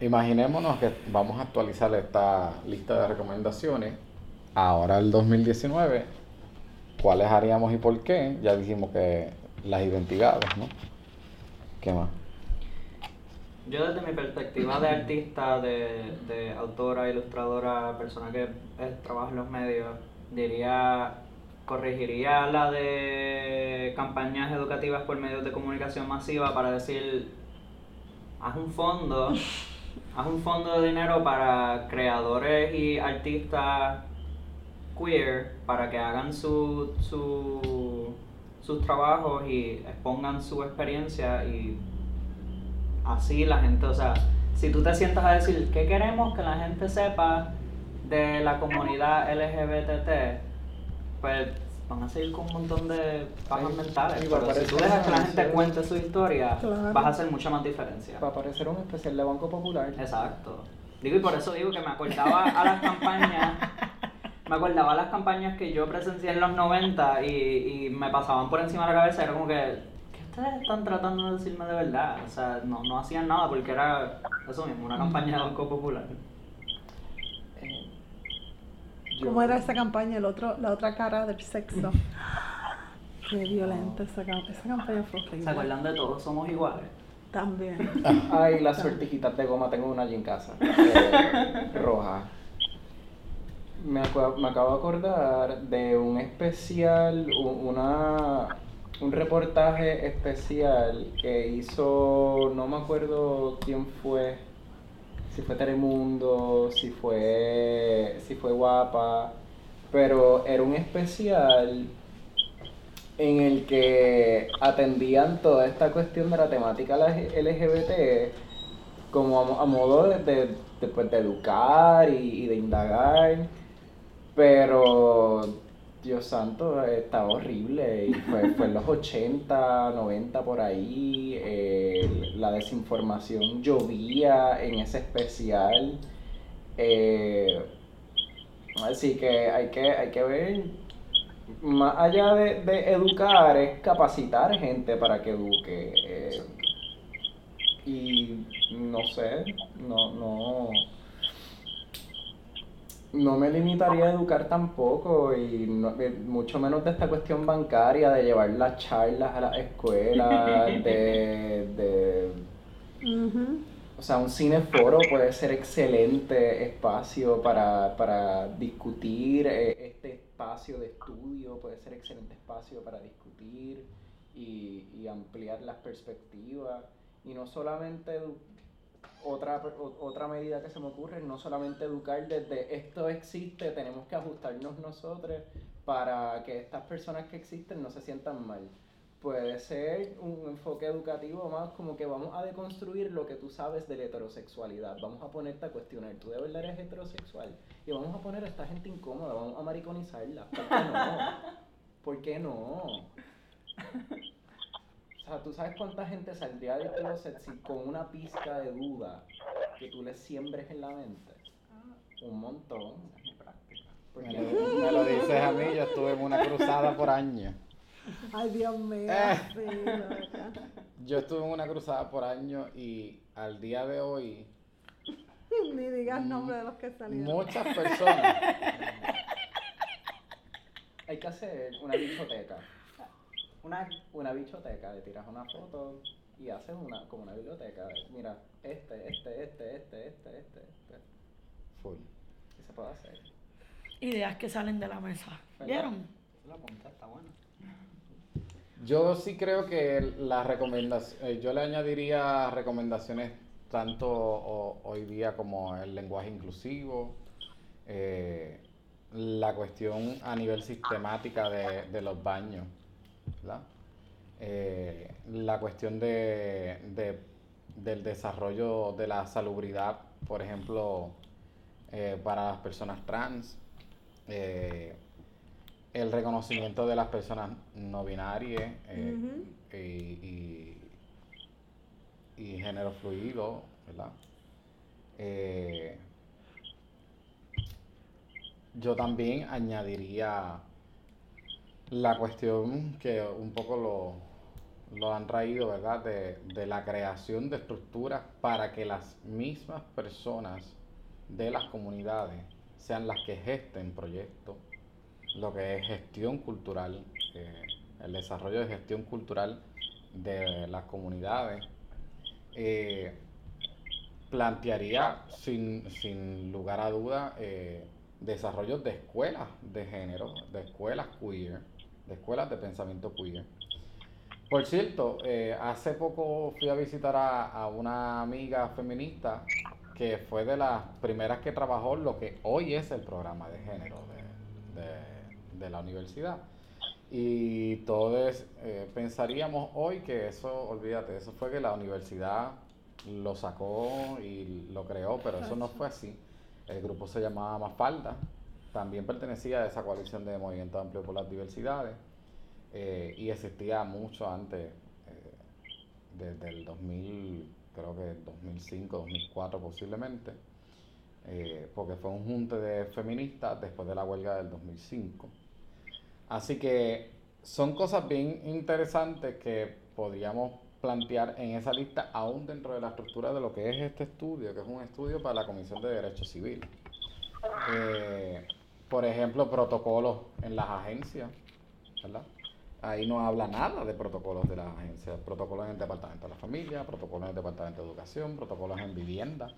Imaginémonos que vamos a actualizar esta lista de recomendaciones ahora el 2019. ¿Cuáles haríamos y por qué? Ya dijimos que las identidades, ¿no? ¿Qué más? Yo desde mi perspectiva de artista, de, de autora, ilustradora, persona que eh, trabaja en los medios, diría, corregiría la de campañas educativas por medios de comunicación masiva para decir, haz un fondo, haz un fondo de dinero para creadores y artistas queer para que hagan su, su, sus trabajos y expongan su experiencia y así la gente, o sea, si tú te sientas a decir qué queremos que la gente sepa de la comunidad LGBT, pues van a seguir con un montón de pajas mentales. Pero si tú dejas que la gente cuente su historia, Claro. vas a hacer mucha más diferencia. Va a aparecer un especial de Banco Popular. Exacto. Digo, y por eso digo que me acordaba a las campañas, me acordaba a las campañas que yo presencié en los 90 y, y me pasaban por encima de la cabeza, era como que, ¿qué ustedes están tratando de decirme de verdad? O sea, no, no hacían nada porque era eso mismo, una campaña de Banco Popular. Eh, yo- ¿Cómo era esa campaña? El otro, la otra cara del sexo. Qué violenta esa, esa campaña fue horrible. ¿Se acuerdan de todos? Somos iguales. También. Ay, las sortijitas de goma, tengo una allí en casa. eh, roja. Me, acu- me acabo de acordar de un especial, una, un reportaje especial que hizo, no me acuerdo quién fue, si fue Telemundo, si fue, si fue Guapa, pero era un especial en el que atendían toda esta cuestión de la temática LGBT como a, mo- a modo de, de, de, pues, de educar y de indagar, pero Dios santo, estaba horrible y fue, fue en los 80, 90 por ahí, eh, la desinformación llovía en ese especial, eh, así que hay que, hay que ver más allá de, de educar, es capacitar gente para que eduque. eh, y no sé, no, no, no me limitaría a educar tampoco, y no- eh, mucho menos de esta cuestión bancaria, de llevar las charlas a las escuelas, de, de Ujú. o sea, un cineforo puede ser excelente espacio para, para discutir, eh, este espacio de estudio puede ser excelente espacio para discutir y, y ampliar las perspectivas. Y no solamente, edu- otra, otra medida que se me ocurre, no solamente educar desde esto existe, tenemos que ajustarnos nosotros para que estas personas que existen no se sientan mal puede ser un enfoque educativo más como que vamos a deconstruir lo que tú sabes de la heterosexualidad. Vamos a ponerte a cuestionar, ¿tú de verdad eres heterosexual? Y vamos a poner a esta gente incómoda, vamos a mariconizarla. ¿Por qué no? ¿Por qué no? O sea, ¿tú sabes cuánta gente saldría del closet si con una pizca de duda que tú le siembres en la mente? Un montón, es mi práctica. ¿Por Me lo, me lo dices a mí, yo estuve en una cruzada por años. Ay, Dios mío, Eh. Yo estuve en una cruzada por años y al día de hoy Ni digas nombre de los que salieron. muchas personas, Hay que hacer una bichoteca. Una, una bichoteca, le tiras una foto y haces una, como una biblioteca. Mira, este, este, este, este, este, este, este. full. ¿Qué se puede hacer? Ideas que salen de la mesa. ¿Vieron? La punta está buena. Yo sí creo que las recomendaciones, yo le añadiría recomendaciones tanto ho- hoy día como el lenguaje inclusivo, eh, la cuestión a nivel sistemática de, de los baños, ¿verdad? Eh, la cuestión de, de- del desarrollo de la salubridad, por ejemplo, eh, para las personas trans, eh, el reconocimiento de las personas no binarias y, y- y género fluido, ¿verdad? Yo también añadiría la cuestión que un poco lo, lo han traído, ¿verdad? De, de la creación de estructuras para que las mismas personas de las comunidades sean las que gesten proyectos, lo que es gestión cultural, eh, el desarrollo de gestión cultural de las comunidades. Eh, plantearía sin, sin lugar a duda eh, desarrollos de escuelas de género, de escuelas queer, de escuelas de pensamiento queer. Por cierto, eh, hace poco fui a visitar a, una amiga feminista que fue de las primeras que trabajó lo que hoy es el programa de género de la universidad. Y todos eh, pensaríamos hoy que eso, olvídate, eso fue que la universidad lo sacó y lo creó, pero eso no fue así. El grupo se llamaba Mafalda, también pertenecía a esa coalición de Movimiento Amplio por las Diversidades eh, y existía mucho antes, eh, desde el 2000, creo que 2005, 2004 posiblemente, eh, porque fue un junte de feministas después de la huelga del 2005. Así que son cosas bien interesantes que podríamos plantear en esa lista, aún dentro de la estructura de lo que es este estudio, que es un estudio para la Comisión de Derechos Civiles. Eh, por ejemplo, protocolos en las agencias, ¿verdad? Ahí no habla nada de protocolos de las agencias, protocolos en el Departamento de la Familia, protocolos en el Departamento de Educación, protocolos en vivienda.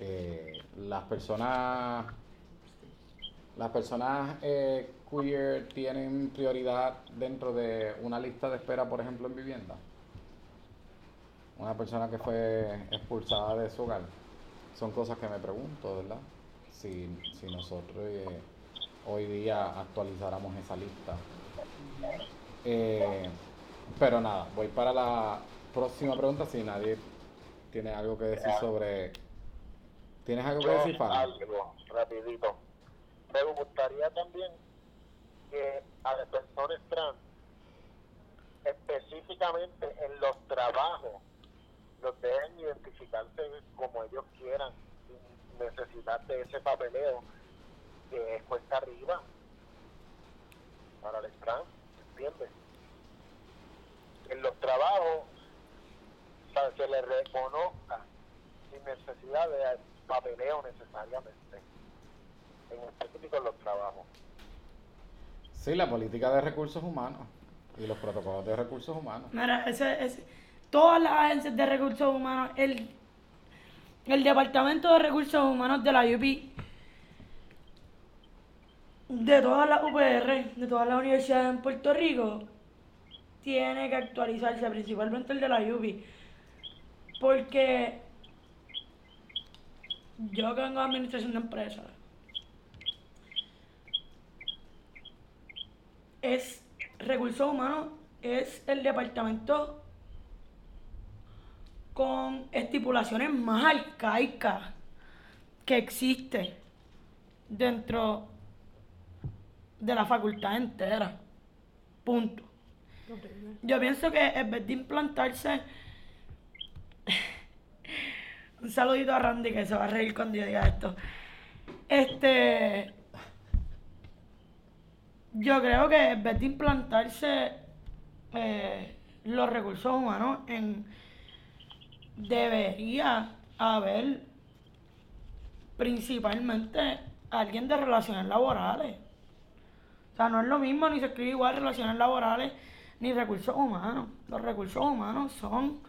Eh, las personas las personas eh, queer tienen prioridad dentro de una lista de espera, por ejemplo, en vivienda. Una persona que fue expulsada de su hogar. Son cosas que me pregunto, ¿verdad? Si, si nosotros eh, hoy día actualizáramos esa lista. Eh, pero nada, voy para la próxima pregunta si nadie tiene algo que decir sobre... ¿Tienes algo que decir, Fran? algo, rapidito. Me gustaría también que a las personas trans, específicamente en los trabajos, los dejen identificarse como ellos quieran, necesidad de ese papeleo que es cuesta arriba para los trans, ¿entiendes? En los trabajos para que se les reconozca sin necesidad de papeleo necesariamente, en específico en los trabajos. Sí, la política de recursos humanos y los protocolos de recursos humanos. Mira, ese, ese- todas las agencias de recursos humanos, el, el Departamento de Recursos Humanos de la UP, de todas las UPR, de todas las universidades en Puerto Rico, tiene que actualizarse, principalmente el de la UP. Porque yo que vengo administración de empresas, es recursos humanos, es el departamento con estipulaciones más arcaicas que existe dentro de la facultad entera. Punto. Yo pienso que en vez de implantarse. Un saludito a Randy que se va a reír cuando yo diga esto. Este. Yo creo que en vez de implantarse eh, los recursos humanos en. Debería haber principalmente alguien de relaciones laborales. O sea, no es lo mismo ni se escribe igual relaciones laborales ni recursos humanos. Los recursos humanos son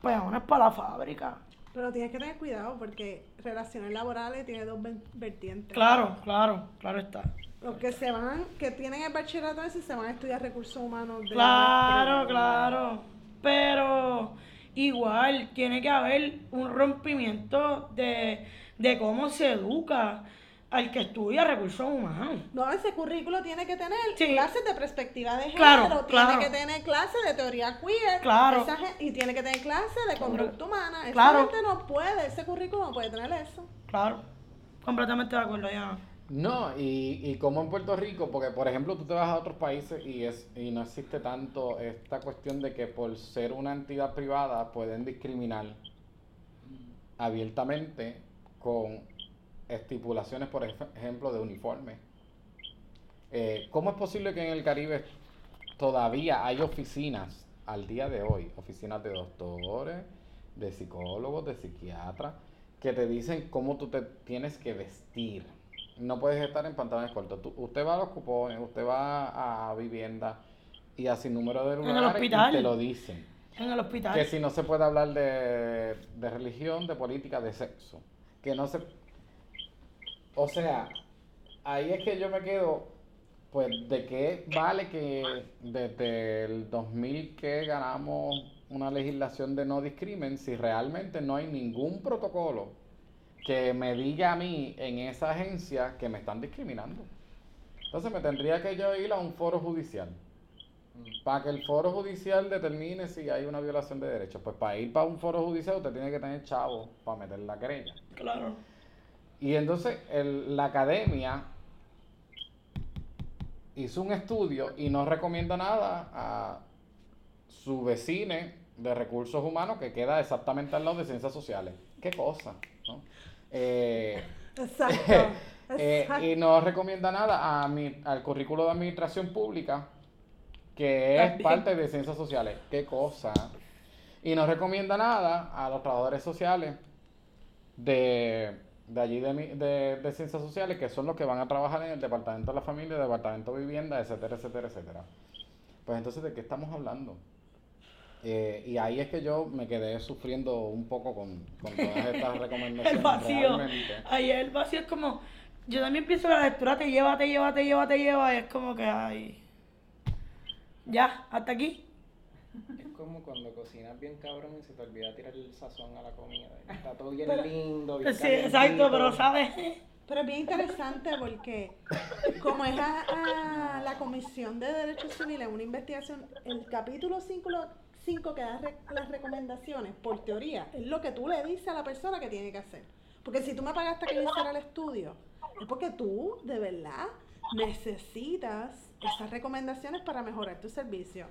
peones para la fábrica. Pero tienes que tener cuidado porque relaciones laborales tiene dos vertientes. Claro, claro, claro está. Los que se van, que tienen el bachillerato ese se van a estudiar recursos humanos. de Claro, claro. Pero igual tiene que haber un rompimiento de, de cómo se educa al que estudia recursos humanos. No, ese currículo tiene que tener Sí. clases de perspectiva de género, Claro, tiene claro. que tener clases de teoría queer, Claro. esa gen- y tiene que tener clases de conducta humana. Esa gente no puede, ese currículo no puede tener eso. Claro, completamente de acuerdo, ya. No, y, y como en Puerto Rico, porque por ejemplo tú te vas a otros países y, es, y no existe tanto esta cuestión de que por ser una entidad privada pueden discriminar abiertamente con estipulaciones, por ej- ejemplo, de uniforme. Eh, ¿Cómo es posible que en el Caribe todavía hay oficinas al día de hoy, oficinas de doctores, de psicólogos, de psiquiatras, que te dicen cómo tú te tienes que vestir? No puedes estar en pantalones cortos. Tú- usted va a los cupones, usted va a vivienda y a sin número de el lugares y te lo dicen. En el hospital. Que si no se puede hablar de, de religión, de política, de sexo. Que no se... O sea, ahí es que yo me quedo, pues, ¿de qué vale que desde el 2000 que ganamos una legislación de no discrimen si realmente no hay ningún protocolo que me diga a mí en esa agencia que me están discriminando? Entonces me tendría que yo ir a un foro judicial para que el foro judicial determine si hay una violación de derechos. Pues para ir para un foro judicial usted tiene que tener chavo para meter la querella. Claro. Y entonces el- la academia hizo un estudio y no recomienda nada a su vecino de recursos humanos que queda exactamente al lado de ciencias sociales. ¿Qué cosa? ¿no? Eh, Exacto. eh, exacto. y no recomienda nada a mi, al currículo de administración pública, que es También. parte de ciencias sociales. ¿Qué cosa? Y no recomienda nada a los trabajadores sociales de, de allí de, mi- de, de ciencias sociales, que son los que van a trabajar en el departamento de la familia, el departamento de vivienda, etcétera, etcétera, etcétera. Pues entonces, ¿de qué estamos hablando? Eh, y ahí es que yo me quedé sufriendo un poco con, con todas estas recomendaciones. El vacío. realmente. Ahí el vacío es como. Yo también pienso que la lectura te lleva, te lleva, te lleva, te lleva. Y es como que, ay. Ya, hasta aquí. Es como cuando cocinas bien cabrón y se te olvida tirar el sazón a la comida. Está todo bien Pero- lindo, bien Sí, exacto, pero sabes. Pero es bien interesante porque como es a, a la Comisión de Derechos Civiles una investigación, el capítulo 5 que da re- las recomendaciones, por teoría, es lo que tú le dices a la persona que tiene que hacer. Porque si tú me pagaste que yo hiciera el estudio, es porque tú, de verdad, necesitas esas recomendaciones para mejorar tu servicio.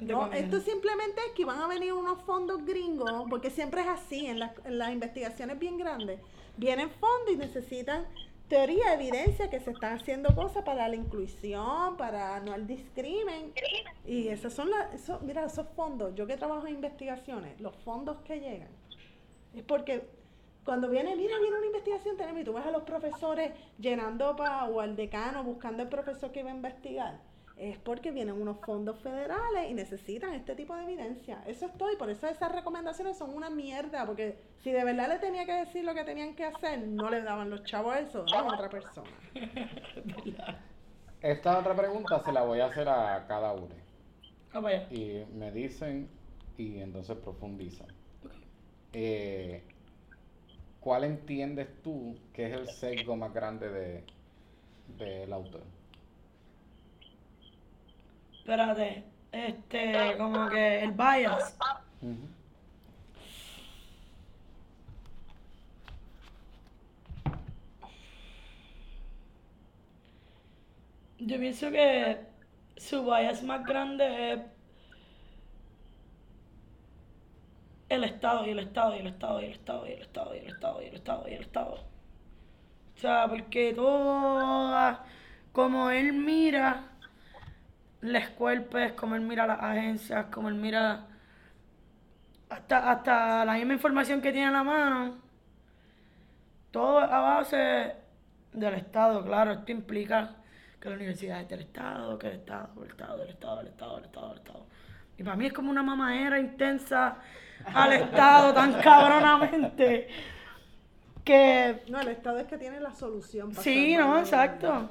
No, esto simplemente es que van a venir unos fondos gringos, porque siempre es así, en, en las investigaciones bien grandes, vienen fondos y necesitan teoría, evidencia que se están haciendo cosas para la inclusión, para no el discrimen. Y esas son las, eso, mira, esos fondos, yo que trabajo en investigaciones, los fondos que llegan, es porque cuando viene, mira, viene una investigación, tenemos, y tú ves a los profesores llenando pa, o al decano buscando el profesor que iba a investigar, es porque vienen unos fondos federales y necesitan este tipo de evidencia. Eso es todo, y por eso esas recomendaciones son una mierda, porque si de verdad le tenía que decir lo que tenían que hacer, no le daban los chavos a eso, daban a otra persona. Esta otra pregunta se la voy a hacer a cada uno. Ah, vaya. Y me dicen y entonces profundizan. Eh, ¿Cuál entiendes tú que es el sesgo más grande de del autor? Espérate. Este, como que el bias. Yo pienso que su bias más grande es el Estado y el Estado y el Estado y el Estado y el Estado y el Estado y el Estado y el Estado. O sea, porque toda, como él mira las cuerpes, como él mira las agencias, como él mira hasta, hasta la misma información que tiene en la mano, todo a base del Estado, claro, esto implica que la universidad es del Estado, que el Estado, el Estado, el Estado, el Estado, el Estado, el Estado. Y para mí es como una mamadera intensa al Estado tan cabronamente que... No, el Estado es que tiene la solución. para Sí, no, exacto.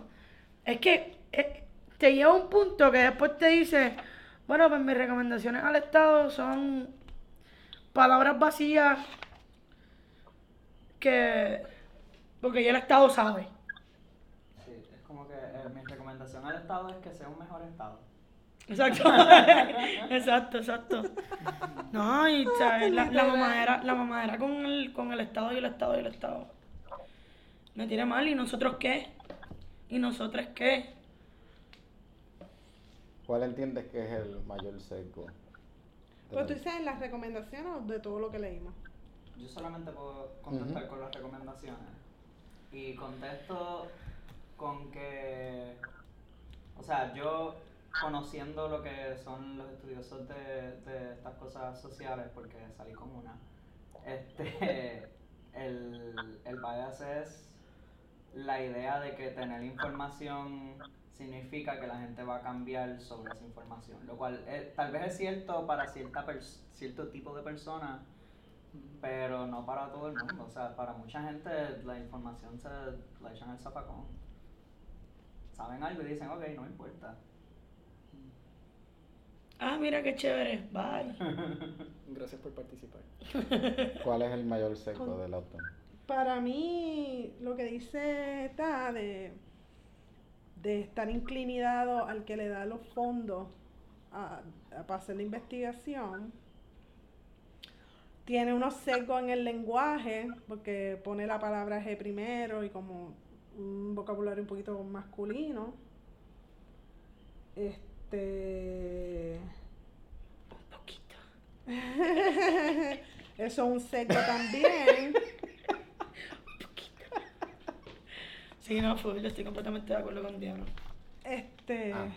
Es que eh, te lleva a un punto que después te dice, bueno, pues mis recomendaciones al Estado son palabras vacías que... Porque ya el Estado sabe. Sí, es como que eh, mi recomendación al Estado es que sea un mejor Estado. Exacto. exacto, exacto. No, y ¿sabes? la, la mamadera, la mamadera con el, con el Estado y el Estado y el Estado. Me tiene mal, ¿y nosotros qué? ¿Y nosotros qué? ¿Cuál entiendes que es el mayor sesgo? Pero tú dices las recomendaciones o de todo lo que leímos. Yo solamente puedo contestar con las recomendaciones. Y contesto con que, o sea, yo conociendo lo que son los estudiosos de, de estas cosas sociales, porque salí con una, este, el, el bias es la idea de que tener información significa que la gente va a cambiar sobre esa información, lo cual eh, tal vez es cierto para cierta cierto tipo de personas, pero no para todo el mundo. O sea, para mucha gente la información se la echan al zafacón. Saben algo y dicen, ok, no me importa. Ah, mira qué chévere. Bye. Gracias por participar. ¿Cuál es el mayor sesgo del autor? Para mí, lo que dice está de, de estar inclinado al que le da los fondos a, a- para hacer la investigación, tiene unos sesgos en el lenguaje, porque pone la palabra G primero y como un vocabulario un poquito masculino. Este. Un poquito. Eso es un sesgo también. Sí, no, full, estoy completamente de acuerdo con Diana. Este. Ah.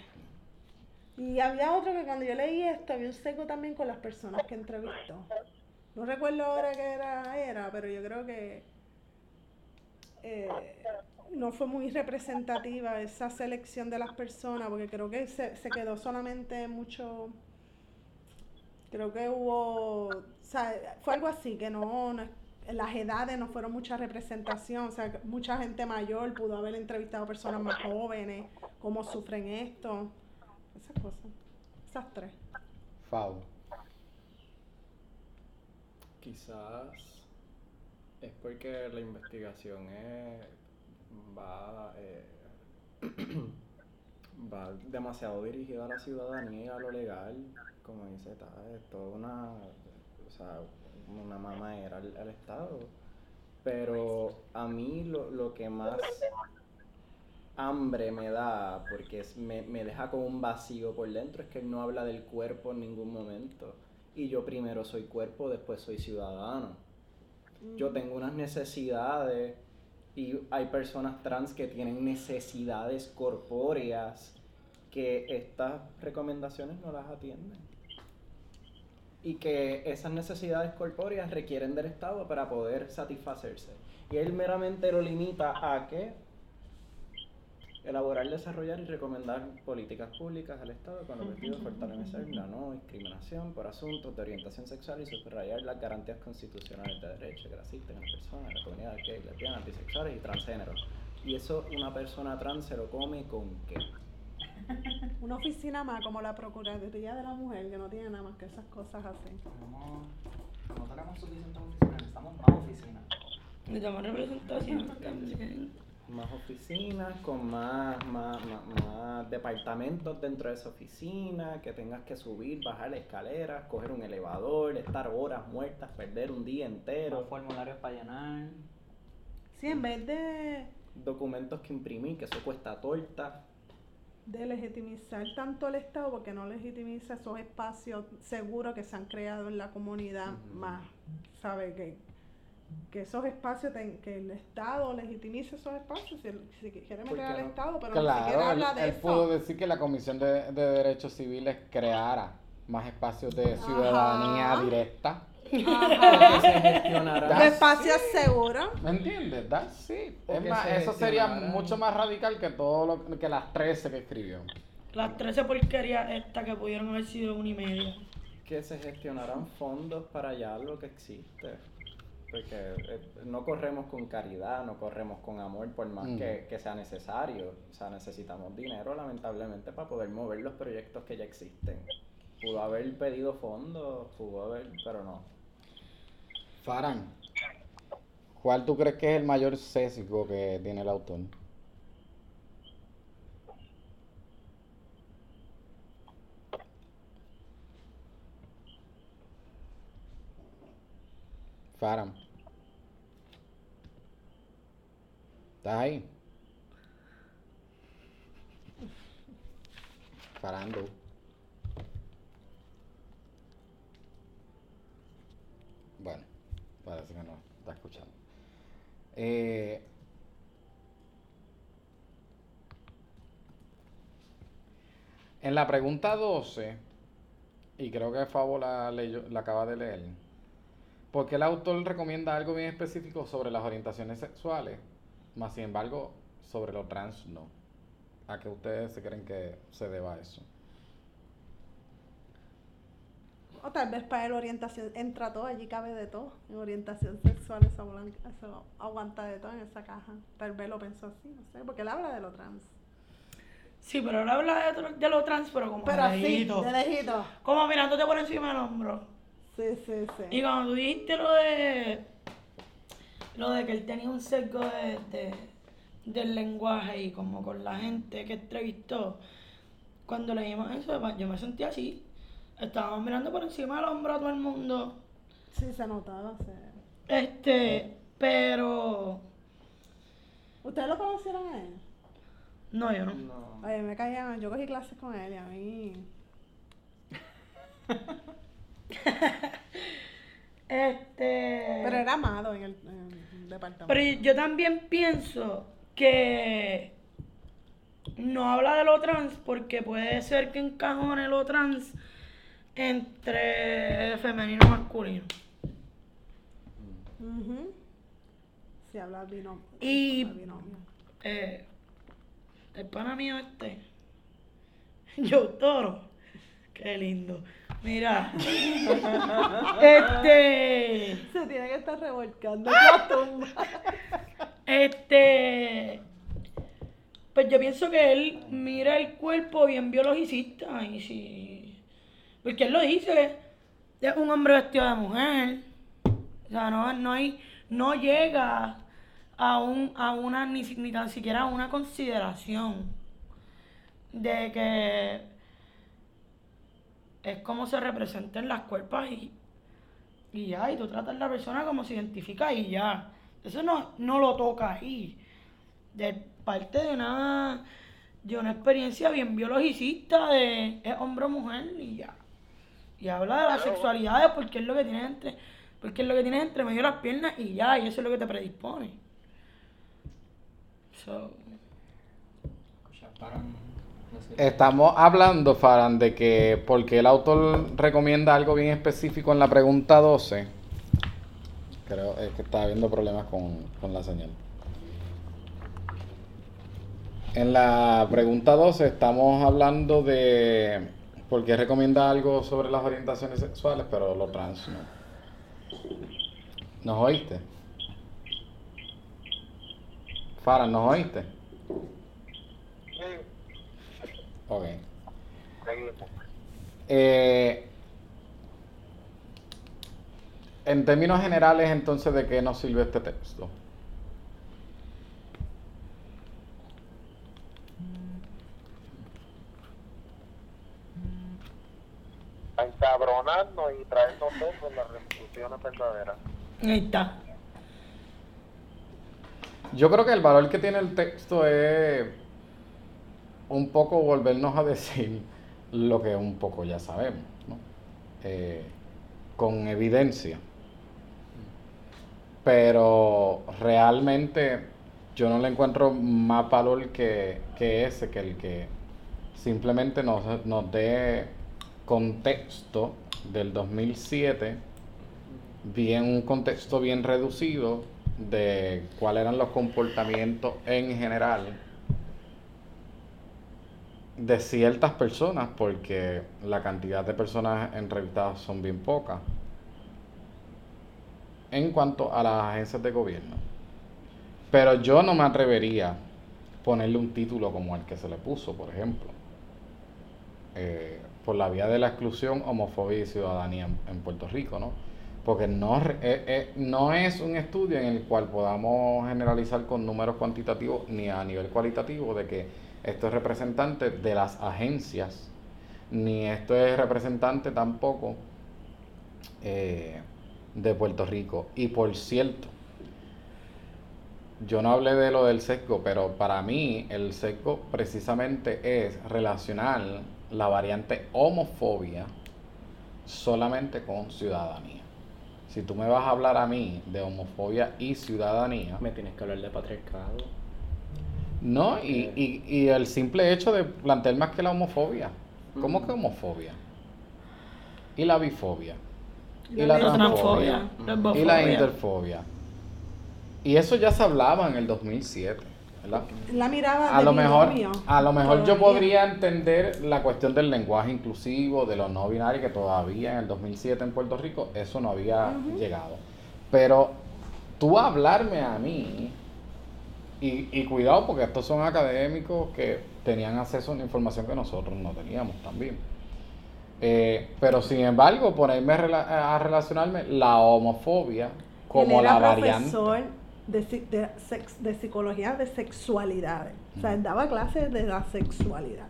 Y había otro que cuando yo leí esto, había un seco también con las personas que entrevistó. No recuerdo ahora qué era, era pero yo creo que eh, no fue muy representativa esa selección de las personas, porque creo que se, se quedó solamente mucho. Creo que hubo. O sea, fue algo así, que no, no las edades no fueron mucha representación, o sea, mucha gente mayor pudo haber entrevistado personas más jóvenes, cómo sufren esto, esas cosas, esas tres. Fau. Quizás es porque la investigación es, va, eh, va demasiado dirigida a la ciudadanía a lo legal, como dice Taz, es toda una, o sea, una mamadera al, al Estado. Pero a mí lo, lo que más hambre me da, porque es- me, me deja con un vacío por dentro, es que él no habla del cuerpo en ningún momento. Y yo primero soy cuerpo, después soy ciudadano. Yo tengo unas necesidades y hay personas trans que tienen necesidades corpóreas que estas recomendaciones no las atienden. Y que esas necesidades corpóreas requieren del Estado para poder satisfacerse. Y él meramente lo limita a que elaborar, desarrollar y recomendar políticas públicas al Estado con el objetivo de fortalecer la no discriminación por asuntos de orientación sexual y subrayar las garantías constitucionales de derechos que asisten a las personas, a la comunidad gay, lesbianas, bisexuales y transgénero. Y eso una persona trans se lo come con qué? Una oficina más como la Procuraduría de la Mujer, que no tiene nada más que esas cosas así. Tenemos, no tenemos suficientes oficinas, necesitamos más oficinas. Necesitamos representación también. Más oficinas, con más, más, más, más departamentos dentro de esa oficina, que tengas que subir, bajar escaleras, coger un elevador, estar horas muertas, perder un día Más entero, formularios para llenar. Sí, en vez de... documentos que imprimir, que eso cuesta torta. De legitimizar tanto el Estado porque no legitimiza esos espacios seguros que se han creado en la comunidad más, ¿sabe? Que, que esos espacios, ten- que el Estado legitimice esos espacios, si, si quiere ¿Por meter qué al no? Estado, pero ni Claro, siquiera él, habla de él eso. pudo decir que la Comisión de, de Derechos Civiles creara más espacios de ciudadanía Ajá. directa. Ajá. se gestionará. Seguros. ¿Me entiendes? That's it. Es más, se eso sería gestionará. mucho más radical que todo lo que las 13 que escribió. Las 13 porquerías estas que pudieron haber sido una y media. que se gestionarán fondos para allá lo que existe. Porque eh, no corremos con caridad, no corremos con amor, por más Mm. que, que sea necesario. O sea, necesitamos dinero, lamentablemente, para poder mover los proyectos que ya existen. Pudo haber pedido fondos, pudo haber, pero no. Faran, ¿cuál tú crees que es el mayor sesgo que tiene el autor? Faran. ¿Estás ahí? Farando. Bueno, Eh, en la pregunta 12, y creo que Fabo la, leyó- la acaba de leer, ¿por qué el autor recomienda algo bien específico sobre las orientaciones sexuales, más sin embargo sobre lo trans no? ¿A qué ustedes se creen que se deba eso? O tal vez para él orientación, entra todo, allí cabe de todo. En orientación sexual eso, eso aguanta de todo en esa caja. Tal vez lo pensó así, no sé, porque él habla de lo trans. Sí, pero él habla de, de lo trans, pero como Pero de lejito. de lejito. Como mirándote por encima del hombro. Sí, sí, sí. Y cuando tú dijiste lo de. Lo de que él tenía un sesgo de, de- del lenguaje y como con la gente que entrevistó, cuando leímos eso, yo me sentí así. Estábamos mirando por encima del hombro a todo el mundo. Sí, se notaba. sí. Este, pero. ¿Ustedes lo conocieron a él? No, yo no. No. Oye, me caía, yo cogí clases con él y a mí... Este. Pero era amado en el, en el departamento. Pero yo también pienso que no habla de lo trans porque puede ser que encajone lo trans entre femenino y masculino. Ujú. Sí, habla binomio. Y- binomio. Eh, el pana mío este, yo toro, qué lindo. Mira, este, Se tiene que estar revolcando en la tumba. este, pues yo pienso que él mira el cuerpo bien biologicista y si, porque él lo dice, es un hombre vestido de mujer, o sea, no, no hay, no llega a un, a una, ni, ni tan siquiera a una consideración de que es como se representan las cuerpos y, y ya, y tú tratas a la persona como se identifica y ya. Eso no, no lo toca ahí. De parte de una, de una experiencia bien biologicista de es hombre o mujer y ya. Y habla de las Claro. sexualidades porque es lo que tienes entre, porque es lo que tienes entre medio de las piernas y ya, y eso es lo que te predispone. So, Estamos hablando, Faran, de que porque el autor recomienda algo bien específico en la pregunta 12. Creo es que está habiendo problemas con, con la señal. En la pregunta 12 estamos hablando de por qué recomienda algo sobre las orientaciones sexuales, pero lo trans no. ¿Nos oíste? Faran, ¿nos oíste? Sí, Ok. Eh, en términos generales, entonces, ¿de qué nos sirve este texto? A encabronarnos y traernos en las resoluciones verdaderas. ahí está. Yo creo que el valor que tiene el texto es un poco volvernos a decir lo que un poco ya sabemos, ¿no? Eh, con evidencia. Pero realmente yo no le encuentro más valor que, que ese, que el que simplemente nos, nos dé contexto del 2007, bien un contexto bien reducido de cuáles eran los comportamientos en general de ciertas personas, porque la cantidad de personas entrevistadas son bien pocas, en cuanto a las agencias de gobierno. Pero yo no me atrevería a ponerle un título como el que se le puso, por ejemplo, eh, por la vía de la exclusión, homofobia y ciudadanía en, Puerto Rico, ¿no? Porque no, eh, eh, no es un estudio en el cual podamos generalizar con números cuantitativos ni a nivel cualitativo de que esto es representante de las agencias, ni esto es representante tampoco eh, de Puerto Rico. Y por cierto, yo no hablé de lo del sesgo, pero para mí el sesgo precisamente es relacionar la variante homofobia solamente con ciudadanía. Si tú me vas a hablar a mí de homofobia y ciudadanía... Me tienes que hablar de patriarcado. No, y, y, y el simple hecho de plantear más que la homofobia. ¿Cómo que homofobia? Y la bifobia. Y la transfobia. Y la interfobia. Y eso ya se hablaba en el 2007. ¿Verdad? La miraba A de lo mejor, a lo mejor yo podría entender la cuestión del lenguaje inclusivo, de los no binarios, que todavía en el 2007 en Puerto Rico eso no había llegado. Pero tú hablarme a mí, y, y cuidado porque estos son académicos que tenían acceso a una información que nosotros no teníamos también. Eh, pero sin embargo, ponerme a rela- a relacionarme la homofobia como Él era la variante. De, de, sex- de psicología de sexualidades. O sea, él daba clases de la sexualidad.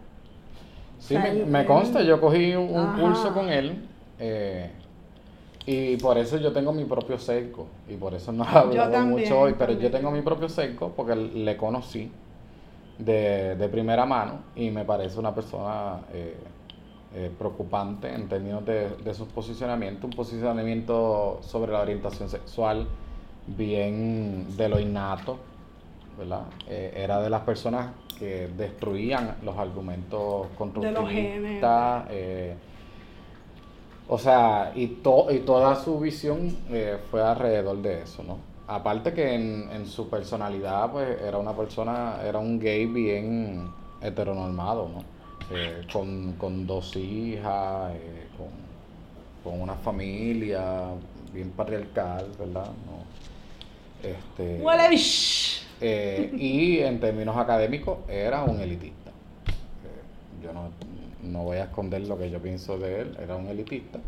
Sí, O sea, me, él- me él- consta, yo cogí un, curso con él eh, y por eso yo tengo mi propio sesgo y por eso no he hablado también, mucho hoy, pero yo tengo mi propio sesgo porque le conocí de, de primera mano y me parece una persona eh, eh, preocupante en términos de, de su posicionamiento, un posicionamiento sobre la orientación sexual bien de lo innato, ¿verdad? Eh, era de las personas que destruían los argumentos constructivistas, eh, o sea, y, to- y toda su visión eh, fue alrededor de eso, ¿no? Aparte que en, en su personalidad, pues, era una persona, era un gay bien heteronormado, ¿no? Eh, con, con dos hijas, con, con una familia bien patriarcal, ¿verdad? No, este, eh, y en términos académicos era un elitista. Eh, yo no, no voy a esconder lo que yo pienso de él, era un elitista.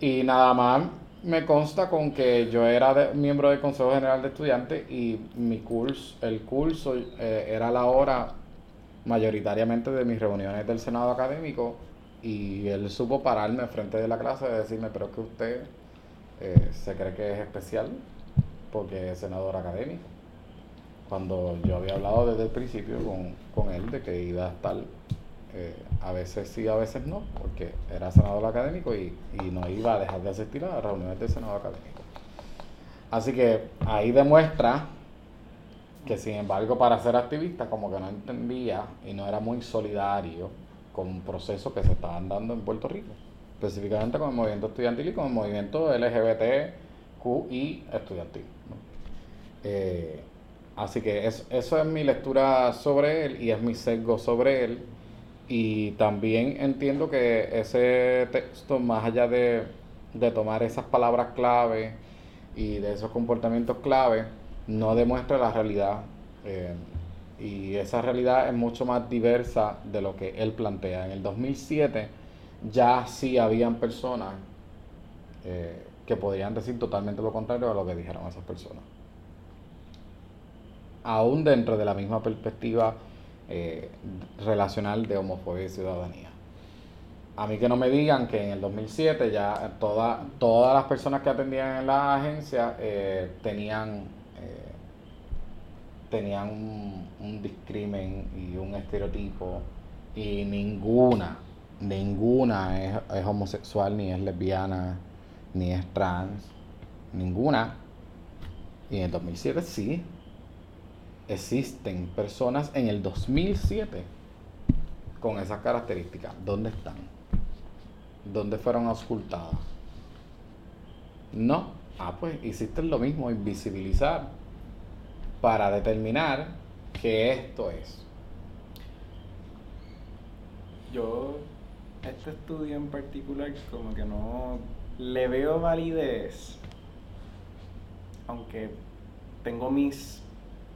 Y nada más me consta con que yo era de- miembro del Consejo General de Estudiantes y mi curso, el curso eh, era la hora mayoritariamente de mis reuniones del Senado Académico y él supo pararme frente de la clase y decirme, pero es que usted eh, se cree que es especial porque es senador académico cuando yo había hablado desde el principio con, con él de que iba a estar eh, a veces sí, a veces no, porque era senador académico y, y no iba a dejar de asistir a las reuniones del senado académico. Así que ahí demuestra que sin embargo para ser activista como que no entendía y no era muy solidario con procesos que se estaban dando en Puerto Rico, específicamente con el movimiento estudiantil y con el movimiento LGBTQI estudiantil. ¿no? Eh, así que es- eso es mi lectura sobre él y es mi sesgo sobre él. Y también entiendo que ese texto, más allá de, de tomar esas palabras clave y de esos comportamientos clave, no demuestra la realidad. eh, y esa realidad es mucho más diversa de lo que él plantea. En el 2007 ya sí habían personas eh, que podrían decir totalmente lo contrario a lo que dijeron esas personas. Aún dentro de la misma perspectiva eh, relacional de homofobia y ciudadanía. A mí que no me digan que en el 2007 ya toda- todas las personas que atendían en la agencia eh, tenían eh, tenían un, un discrimen y un estereotipo y ninguna, ninguna es, es homosexual, ni es lesbiana, ni es trans, ninguna. Y en el 2007 sí, existen personas en el 2007 con esas características. ¿Dónde están? ¿Dónde fueron auscultadas? No. Ah, pues hiciste lo mismo, invisibilizar para determinar que esto es. Yo, este estudio en particular, como que no le veo validez, aunque tengo mis,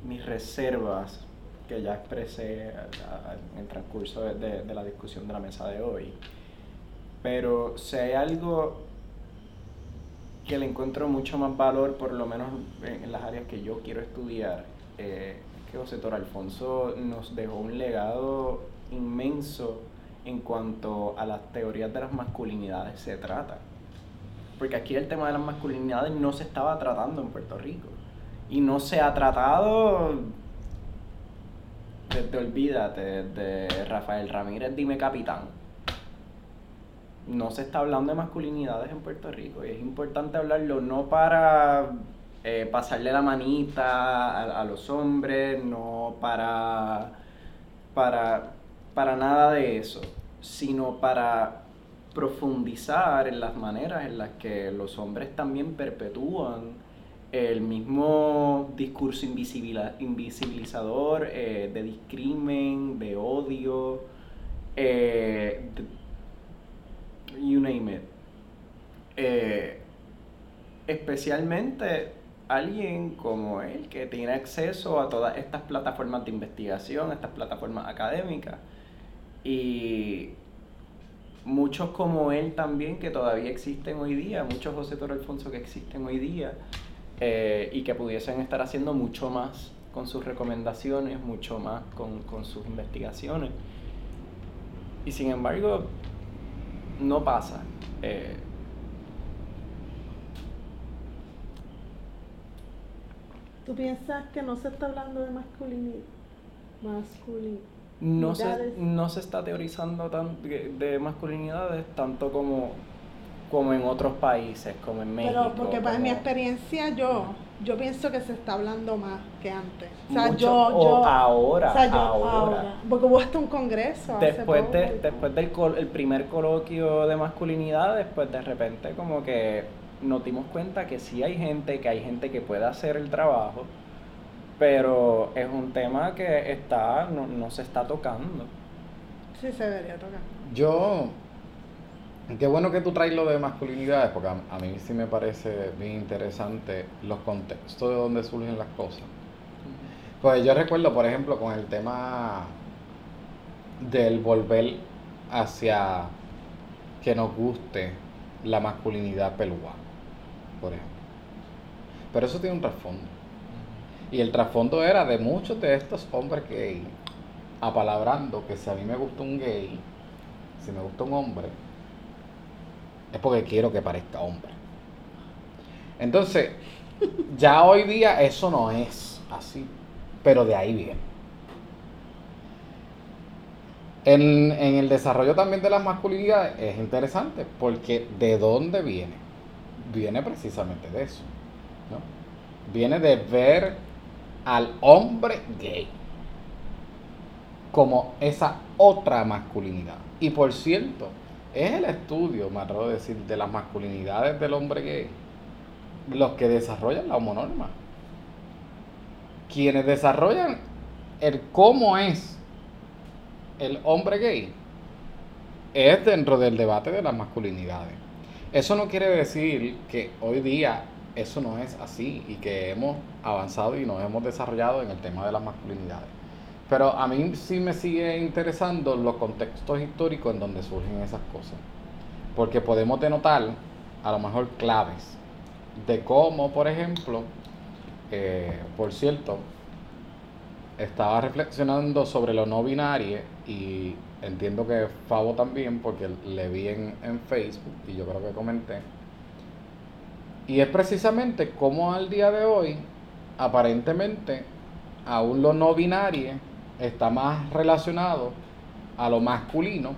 mis reservas que ya expresé en el transcurso de, de- la discusión de la mesa de hoy. Pero si hay algo que le encuentro mucho más valor, por lo menos en, en las áreas que yo quiero estudiar, eh, que José Toro Alfonso nos dejó un legado inmenso en cuanto a las teorías de las masculinidades se trata. Porque aquí el tema de las masculinidades no se estaba tratando en Puerto Rico. Y no se ha tratado desde Olvídate, desde Rafael Ramírez, dime capitán. No se está hablando de masculinidades en Puerto Rico y es importante hablarlo no para eh, pasarle la manita a los hombres, no para, para, para nada de eso, sino para profundizar en las maneras en las que los hombres también perpetúan el mismo discurso invisibilizador eh, de discrimen, de odio, eh, you name it. Eh, especialmente alguien como él que tiene acceso a todas estas plataformas de investigación, estas plataformas académicas y muchos como él también que todavía existen hoy día, muchos José Toro Alfonso que existen hoy día eh, y que pudiesen estar haciendo mucho más con sus recomendaciones, mucho más con, con sus investigaciones. Y sin embargo, no pasa. Eh, ¿Tú piensas que no se está hablando de masculinidad? Masculinidad. No, se, no se está teorizando tan, de, de masculinidades tanto como, como en otros países, como en México. Pero porque para mi experiencia yo, yo pienso que se está hablando más que antes. O sea, Mucho- yo, o yo, ahora, o sea, yo ahora. Porque hubo hasta un congreso. hace Después, poco de, después del col- el primer coloquio de masculinidad, después de repente como que nos dimos cuenta que sí hay gente, que hay gente que puede hacer el trabajo, pero es un tema que está, no, no se está tocando. Sí, se debería tocar. Yo, qué bueno que tú traes lo de masculinidades, porque a, a mí sí me parece bien interesante los contextos de donde surgen las cosas. Pues yo recuerdo, por ejemplo, con el tema del volver hacia que nos guste la masculinidad pelúa, por ejemplo. Pero eso tiene un trasfondo. Y el trasfondo era de muchos de estos hombres gay apalabrando que si a mí me gusta un gay, si me gusta un hombre, es porque quiero que parezca hombre. Entonces, ya hoy día eso no es así, pero de ahí viene. En, en el desarrollo también de las masculinidades es interesante porque ¿de dónde viene? Viene precisamente de eso. ¿no? Viene de ver al hombre gay como esa otra masculinidad. Y por cierto, es el estudio, me atrevo decir, de las masculinidades del hombre gay los que desarrollan la homonorma. Quienes desarrollan el cómo es el hombre gay es dentro del debate de las masculinidades. Eso no quiere decir que hoy día eso no es así y que hemos avanzado y nos hemos desarrollado en el tema de las masculinidades. Pero a mí sí me sigue interesando los contextos históricos en donde surgen esas cosas. Porque podemos denotar a lo mejor claves de cómo, por ejemplo, eh, por cierto, estaba reflexionando sobre lo no binario y entiendo que Fabo también, porque le vi en Facebook y yo creo que comenté. Y es precisamente cómo al día de hoy, aparentemente, aún lo no binario está más relacionado a lo masculino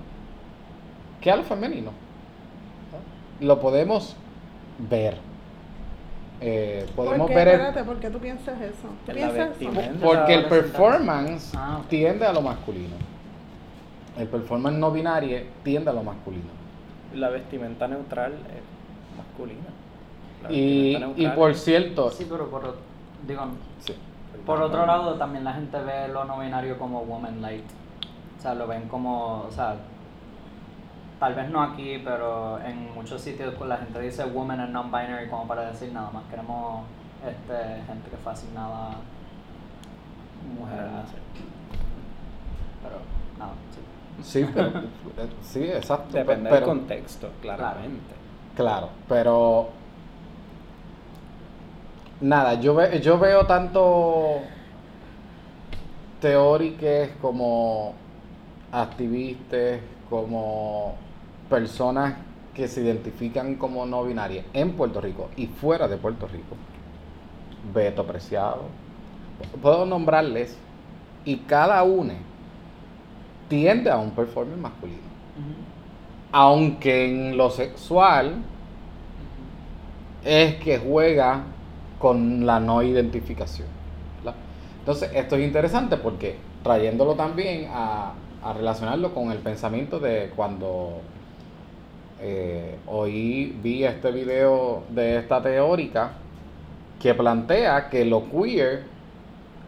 que a lo femenino. Lo podemos ver. Eh, podemos ¿Por qué? ver el- Espérate, ¿por qué tú piensas eso? ¿Tú En la piensas eso? porque el performance Ah, tiende a lo masculino. El performance no binario tiende a lo masculino. La vestimenta neutral es masculina. Y, y por es- cierto, Sí, pero por, o- digo, sí. por otro lado también la gente ve lo no binario como woman light. O sea, lo ven como, o sea, tal vez no aquí, pero en muchos sitios pues, la gente dice woman and non-binary como para decir nada más. Queremos este, gente que fue asignada mujer. Sé. Pero, nada, sí. Sí, pero, eh, sí, exacto. Depende pero, del contexto, claramente. Claro, pero nada, yo, ve- yo veo tanto teóricos como activistas, como personas que se identifican como no binarias en Puerto Rico y fuera de Puerto Rico. Beto Preciado. Puedo nombrarles y cada uno tiende a un performance masculino. Aunque en lo sexual es que juega con la no identificación. ¿verdad? Entonces, esto es interesante porque trayéndolo también a, a relacionarlo con el pensamiento de cuando eh, oí, vi este video de esta teórica que plantea que lo queer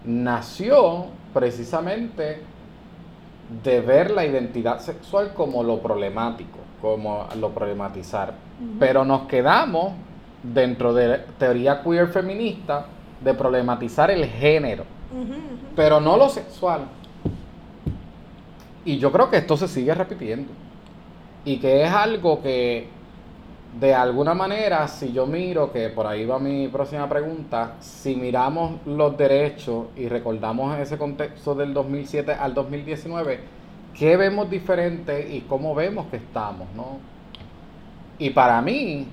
nació precisamente de ver la identidad sexual como lo problemático, como lo problematizar. Pero nos quedamos dentro de teoría queer feminista de problematizar el género, pero no lo sexual. Y yo creo que esto se sigue repitiendo. Y que es algo que, de alguna manera, si yo miro, que por ahí va mi próxima pregunta, si miramos los derechos y recordamos ese contexto del 2007 al 2019, ¿qué vemos diferente y cómo vemos que estamos? ¿no? Y para mí,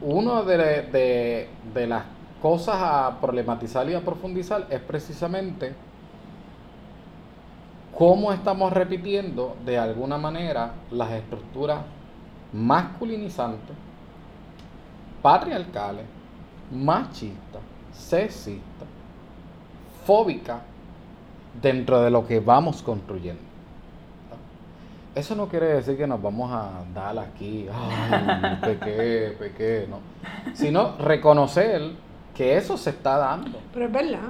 una de, de- de las cosas a problematizar y a profundizar es precisamente cómo estamos repitiendo de alguna manera las estructuras masculinizantes, patriarcales, machistas, sexistas, fóbicas dentro de lo que vamos construyendo. Eso no quiere decir que nos vamos a dar aquí, ay, pequé, pequé, no. Sino reconocer que eso se está dando. Pero es verdad.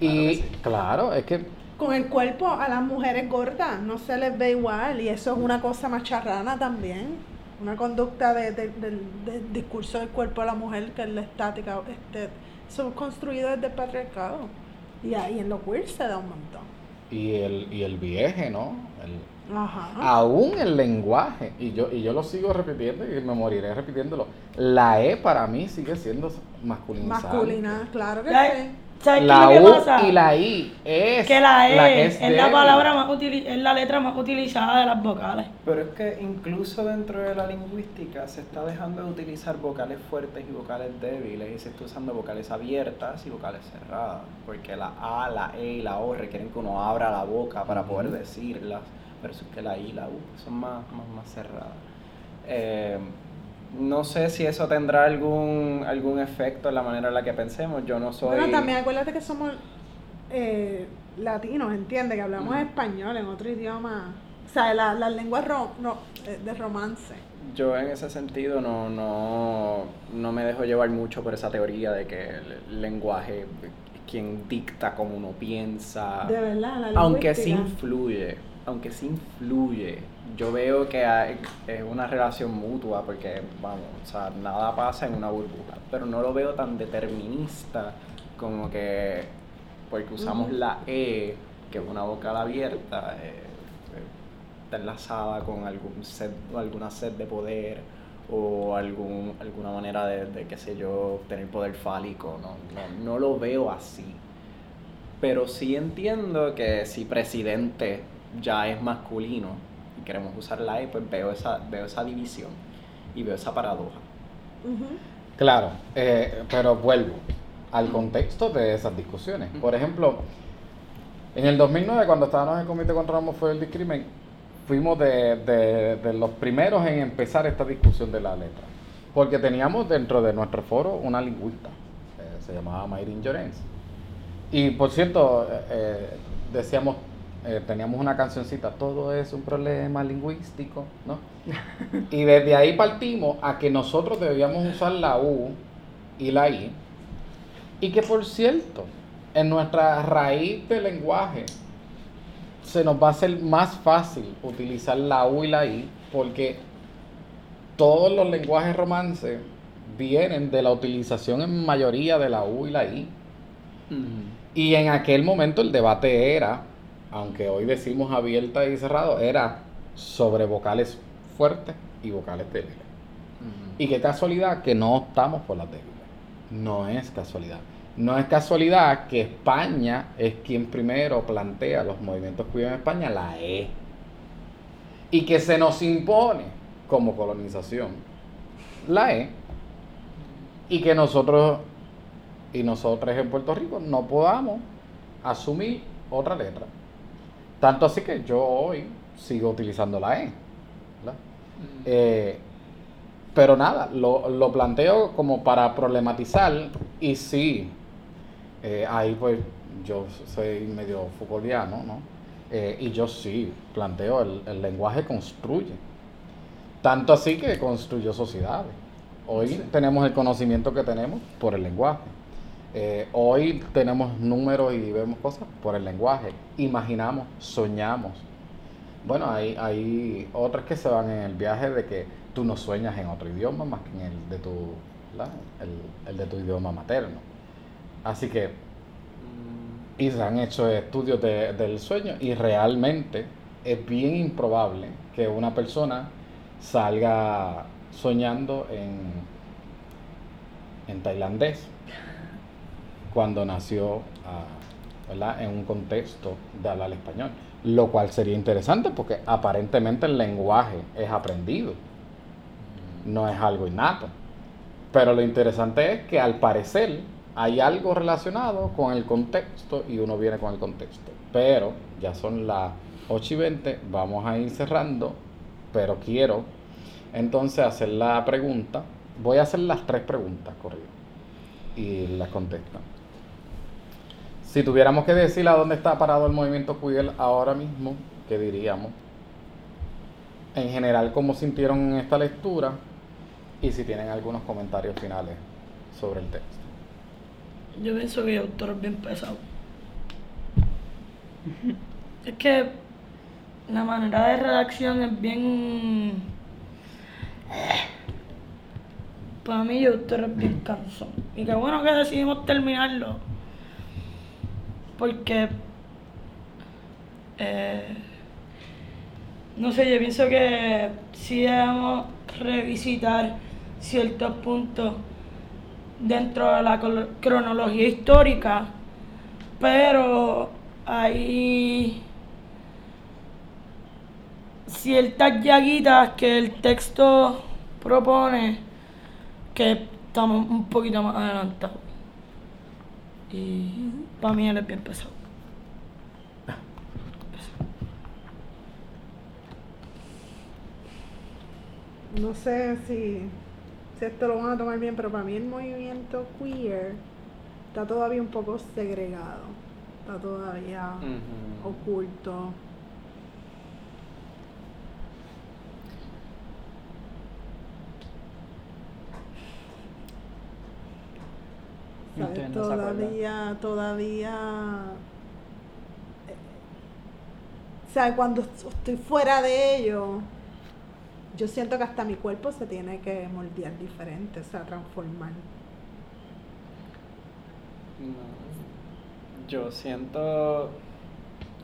Y claro, es que Con el cuerpo a las mujeres gordas no se les ve igual y eso es una cosa macharrana también. Una conducta de- de- del, del discurso del cuerpo de la mujer que es la estática. Este, eso es construido desde el patriarcado. Y ahí en los queer se da un montón. Y el, y el vieje, ¿no? El- Ajá. aún el lenguaje, y yo, y yo lo sigo repitiendo y me moriré repitiéndolo, la E para mí sigue siendo masculinizante. Masculina, claro que Ya- sí. ¿Sabes qué La es lo que U y la I es que la E que es, la palabra más utili- es la letra más utilizada de las vocales. Pero es que incluso dentro de la lingüística se está dejando de utilizar vocales fuertes y vocales débiles y se está usando vocales abiertas y vocales cerradas. Porque la A, la E y la O requieren que uno abra la boca para poder decirlas. Pero es que la I y la U son más, más, más cerradas. Eh, no sé si eso tendrá algún, algún efecto en la manera en la que pensemos. Yo no soy... Bueno, también acuérdate que somos eh, latinos, ¿entiendes? Que hablamos español en otro idioma. O sea, la- las lenguas ro- no, eh, de romance. Yo en ese sentido no, no, no me dejo llevar mucho por esa teoría de que el lenguaje es quien dicta cómo uno piensa. De verdad, la Aunque sí influye, aunque sí influye. Yo veo que hay- es una relación mutua porque, vamos, o sea, nada pasa en una burbuja. Pero no lo veo tan determinista como que porque usamos la E, que es una vocal abierta, eh, está enlazada con algún set, alguna sed de poder o algún, alguna manera de, de, qué sé yo, tener poder fálico. No, no, no lo veo así. Pero sí entiendo que si presidente ya es masculino queremos usar la E, pues veo esa, veo esa división y veo esa paradoja. Claro, eh, pero vuelvo. al contexto de esas discusiones. Por ejemplo, en el 2009, cuando estábamos en el Comité contra la Homofobia y el Discrimen, fuimos de, de- de los primeros en empezar esta discusión de la letra. Porque teníamos dentro de nuestro foro una lingüista, eh, se llamaba Mayrin Llorens. Y por cierto, eh, decíamos, eh, teníamos una cancioncita, todo es un problema lingüístico, ¿no? y desde ahí partimos a que nosotros debíamos usar la U y la I. Y que por cierto, en nuestra raíz de lenguaje, se nos va a hacer más fácil utilizar la U y la I porque todos los lenguajes romances vienen de la utilización en mayoría de la U y la I. Y en aquel momento el debate era, aunque hoy decimos abierta y cerrado, era sobre vocales fuertes y vocales débiles. Y qué casualidad que no optamos por las débiles. No es casualidad. No es casualidad que España es quien primero plantea los movimientos queer en España, la E. Y que se nos impone como colonización la E. Y que nosotros y nosotros en Puerto Rico no podamos asumir otra letra. Tanto así que yo hoy sigo utilizando la E. ¿verdad? Eh, pero nada, lo, lo planteo como para problematizar y sí, eh, ahí pues yo soy medio Foucaultiano, ¿no? Eh, y yo sí planteo, el, el lenguaje construye. Tanto así que construyó sociedades. Hoy tenemos el conocimiento que tenemos por el lenguaje. Eh, hoy tenemos números y vemos cosas por el lenguaje. Imaginamos, soñamos. Bueno, hay, hay otras que se van en el viaje de que tú no sueñas en otro idioma más que en el de tu, el, el de tu idioma materno. Así que, y se han hecho estudios de- del sueño y realmente es bien improbable que una persona salga soñando en, en tailandés cuando nació ah, ¿verdad? en un contexto de hablar español. Lo cual sería interesante porque aparentemente el lenguaje es aprendido, no es algo innato. Pero lo interesante es que al parecer hay algo relacionado con el contexto y uno viene con el contexto. Pero ya son las 8 y 20, vamos a ir cerrando, pero quiero entonces hacer la pregunta. Voy a hacer las tres preguntas corridas y las contestan. Si tuviéramos que decir a dónde está parado el movimiento queer ahora mismo, ¿qué diríamos? En general, ¿cómo sintieron en esta lectura? Y si tienen algunos comentarios finales sobre el texto. Yo pienso que el autor es bien pesado. Es que la manera de redacción es bien. Para mí, el autor es bien cansón. Y qué bueno que decidimos terminarlo. Porque. eh, no sé, yo pienso que sí debemos revisitar ciertos puntos dentro de la cronología histórica, pero hay ciertas llaguitas que el texto propone que estamos un poquito más adelantados. Y para mí él es bien pesado. No sé si, si esto lo van a tomar bien, pero para mí el movimiento queer está todavía un poco segregado. Está todavía oculto. Todavía, todavía. eh, O sea, cuando estoy fuera de ello, yo siento que hasta mi cuerpo se tiene que moldear diferente, o sea, transformar. No. Yo siento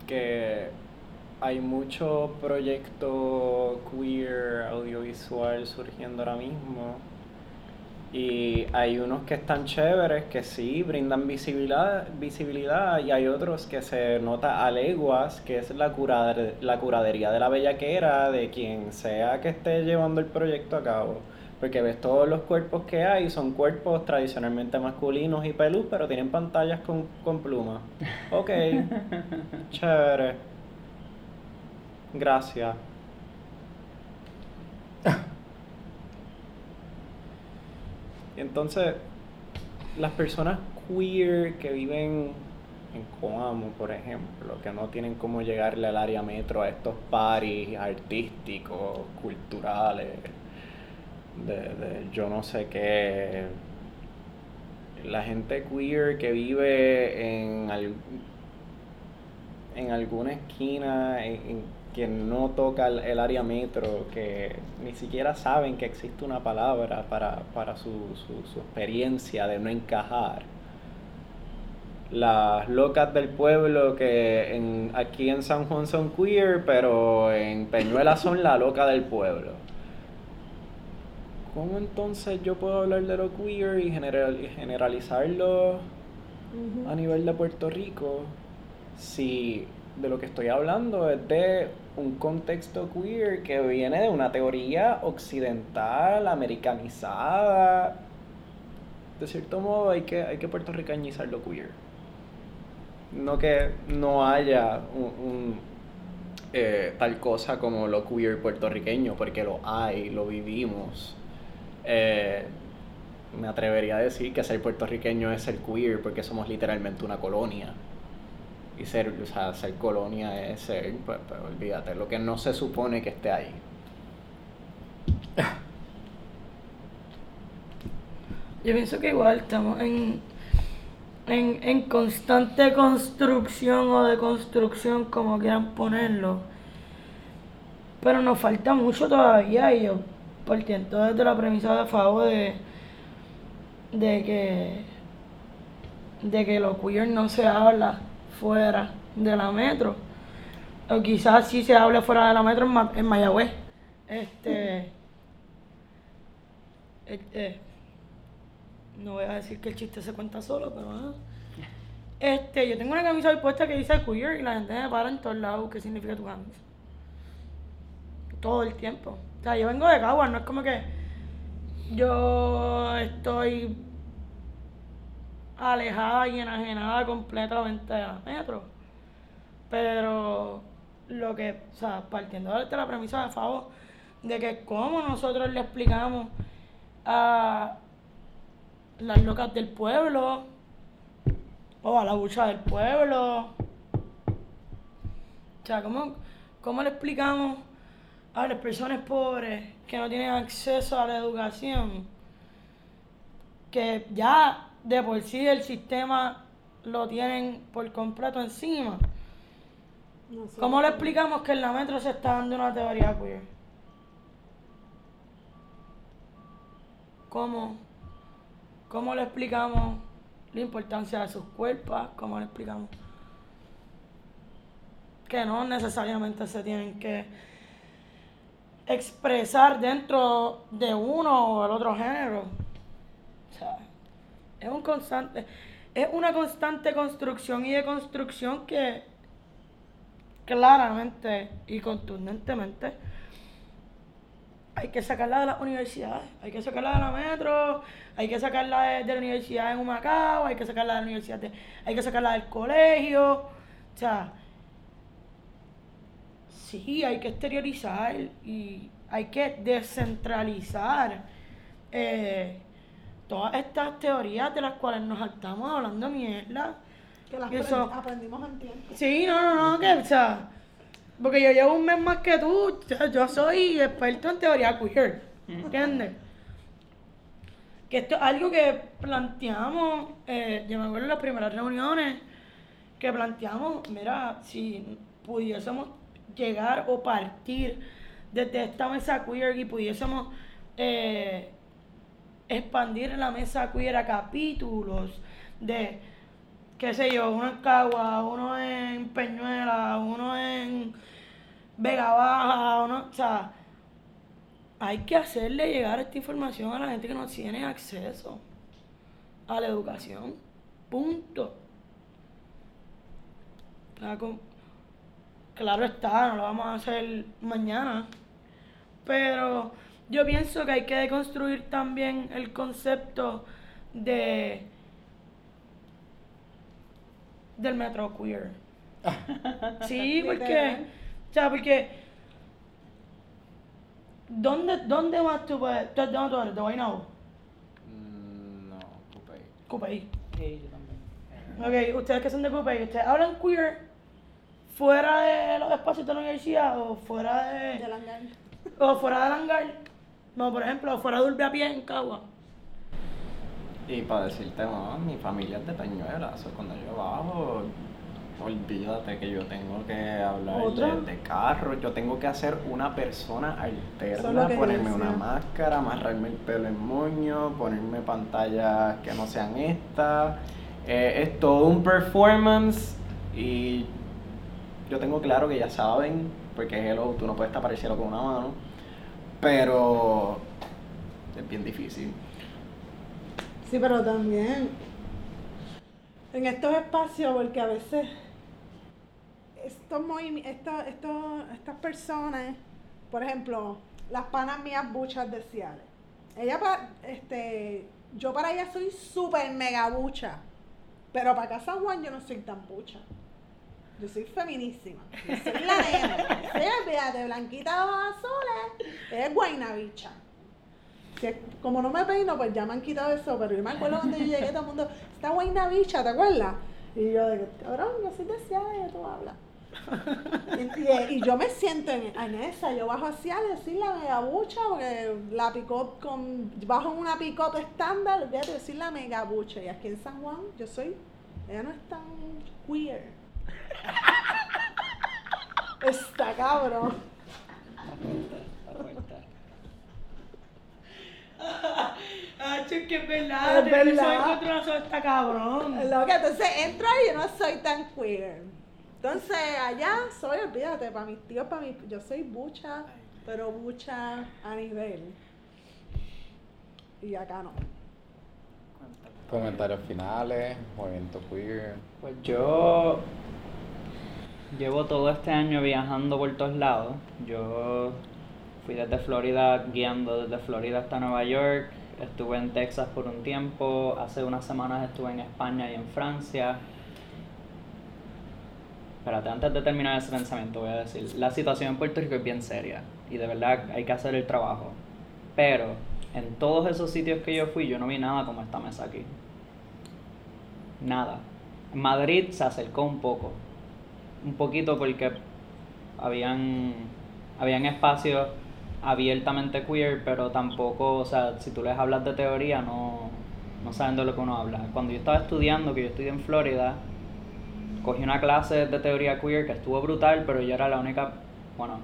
que hay mucho proyecto queer audiovisual surgiendo ahora mismo. Y hay unos que están chéveres, que sí brindan visibilidad, visibilidad y hay otros que se nota a leguas, que es la, curader- la curadería de la bellaquera de quien sea que esté llevando el proyecto a cabo. Porque ves todos los cuerpos que hay, son cuerpos tradicionalmente masculinos y pelús, pero tienen pantallas con, con plumas. Ok, chévere. Gracias. Y entonces, las personas queer que viven en Coamo, por ejemplo, que no tienen cómo llegarle al área metro a estos paris artísticos, culturales, de, de yo no sé qué. La gente queer que vive en, al- en alguna esquina en- que no toca el, el área metro, que ni siquiera saben que existe una palabra para, para su, su, su experiencia de no encajar las locas del pueblo que en, aquí en San Juan son queer, pero en Peñuela son la loca del pueblo. ¿Cómo entonces yo puedo hablar de lo queer y general, y generalizarlo a nivel de Puerto Rico si de lo que estoy hablando es de un contexto queer que viene de una teoría occidental, americanizada? De cierto modo hay que, hay que lo queer no que no haya un, un, eh, tal cosa como lo queer puertorriqueño, porque lo hay, lo vivimos. Eh, me atrevería a decir que ser puertorriqueño es ser queer, porque somos literalmente una colonia. Y ser, o sea, ser colonia es ser, pues, pues, olvídate, lo que no se supone que esté ahí. Yo pienso que igual estamos en, en, en constante construcción o deconstrucción, como quieran ponerlo. Pero nos falta mucho todavía y yo partiendo desde la premisa de favor de, de que de que lo queer no se habla fuera de la metro. O quizás sí se hable fuera de la metro en, Ma- en Mayagüez. Este. este no voy a decir que el chiste se cuenta solo, pero ah. Este, yo tengo una camisa hoy puesta que dice queer y la gente me para en todos lados qué significa tu camisa. Todo el tiempo. O sea, yo vengo de Caguas, no es como que yo estoy alejada y enajenada completamente de la metro. Pero lo que, o sea, partiendo de la premisa de favor, de que cómo nosotros le explicamos a las locas del pueblo o a la bucha del pueblo. O sea, ¿cómo, cómo le explicamos a las personas pobres que no tienen acceso a la educación que ya de por sí el sistema lo tienen por completo encima? No sé. ¿Cómo le explicamos que en la metro se está dando una teoría queer? ¿Cómo? ¿Cómo le explicamos la importancia de sus cuerpos? ¿Cómo le explicamos que no necesariamente se tienen que expresar dentro de uno o el otro género? O sea, es un constante, es una constante construcción y deconstrucción que claramente y contundentemente hay que sacarla de las universidades, hay que sacarla de la metro, hay que sacarla de, la universidad en Humacao, hay que sacarla de la universidad, hay que sacarla del colegio, o sea, sí, hay que exteriorizar y hay que descentralizar eh, todas estas teorías de las cuales nos estamos hablando mierda. Que las eso- aprend- aprendimos en tiempo. Sí, no, no, no, que, o sea, porque yo llevo un mes más que tú, yo soy experto en teoría queer, ¿entiendes? Que esto es algo que planteamos, eh, yo me acuerdo en las primeras reuniones, que planteamos, mira, si pudiésemos llegar o partir desde esta mesa queer y pudiésemos eh, expandir la mesa queer capítulos de qué sé yo, uno en Cagua, uno en Peñuela, uno en Vega Baja, uno, o sea, hay que hacerle llegar esta información a la gente que no tiene acceso a la educación. Punto. Claro está, no lo vamos a hacer mañana. Pero Yo pienso que hay que deconstruir también el concepto de del metro queer. Sí, porque, o sea, porque ¿dónde, dónde más tú puedes, tú- dónde tú eres? ¿De Guaynabo? No, Coupé. Cupey. Sí, yo también. Ok, ustedes que son de Cupey, ¿ustedes hablan queer fuera de los espacios de la universidad o fuera de, De langar. o fuera del hangar? No, por ejemplo, fuera de Urbe a pie en Cagua. Y para decirte más, mi familia es de Peñuela, eso cuando yo bajo, olvídate que yo tengo que hablar de, de carro, yo tengo que hacer una persona es alterna, ponerme una máscara, amarrarme el pelo en moño, ponerme pantallas que no sean estas. Eh, es todo un performance y yo tengo claro que ya saben, porque hello, tú no puedes tapar el cielo con una mano, pero es bien difícil. Sí, pero también en estos espacios, porque a veces estos estos- estos- estas personas, por ejemplo, las panas mías buchas de Ciales. Ella pa- este, yo para ella soy súper mega bucha, pero para acá San Juan yo no soy tan bucha. Yo soy feminísima. Yo soy la nena. Sí, olvídate, blanquita ojos azules, es guaynabicha. Si como no me peino, pues ya me han quitado eso, pero yo me acuerdo cuando yo llegué, todo el mundo, esta guayna bicha, ¿te acuerdas? Y yo, cabrón, yo soy de Ciales, ya tú hablas. y, y- y yo me siento en, esa, yo bajo hacia decir la megabucha, porque la pick-up con, bajo en una pick-up estándar, voy a decir la megabucha. Y aquí en San Juan, yo soy, ella no es tan queer. Está cabrón. Ah, che, que es verdad, Es verdad. encontronazo está cabrón. Lo que entonces entro y yo no soy tan queer. Entonces allá soy, olvídate, para mis tíos, para mis, yo soy bucha, pero bucha a nivel. Y acá no. Comentarios finales, movimiento queer. Pues yo llevo todo este año viajando por todos lados. Yo fui desde Florida guiando desde Florida hasta Nueva York. Estuve en Texas por un tiempo. Hace unas semanas estuve en España y en Francia. Espérate, antes de terminar ese pensamiento voy a decir, la situación en Puerto Rico es bien seria y de verdad hay que hacer el trabajo. Pero en todos esos sitios que yo fui yo no vi nada como esta mesa aquí. Nada. Madrid se acercó un poco. Un poquito porque habían, habían espacios abiertamente queer, pero tampoco, o sea, si tú les hablas de teoría, no, no saben de lo que uno habla. Cuando yo estaba estudiando, que yo estudié en Florida, cogí una clase de teoría queer que estuvo brutal, pero yo era la única, bueno,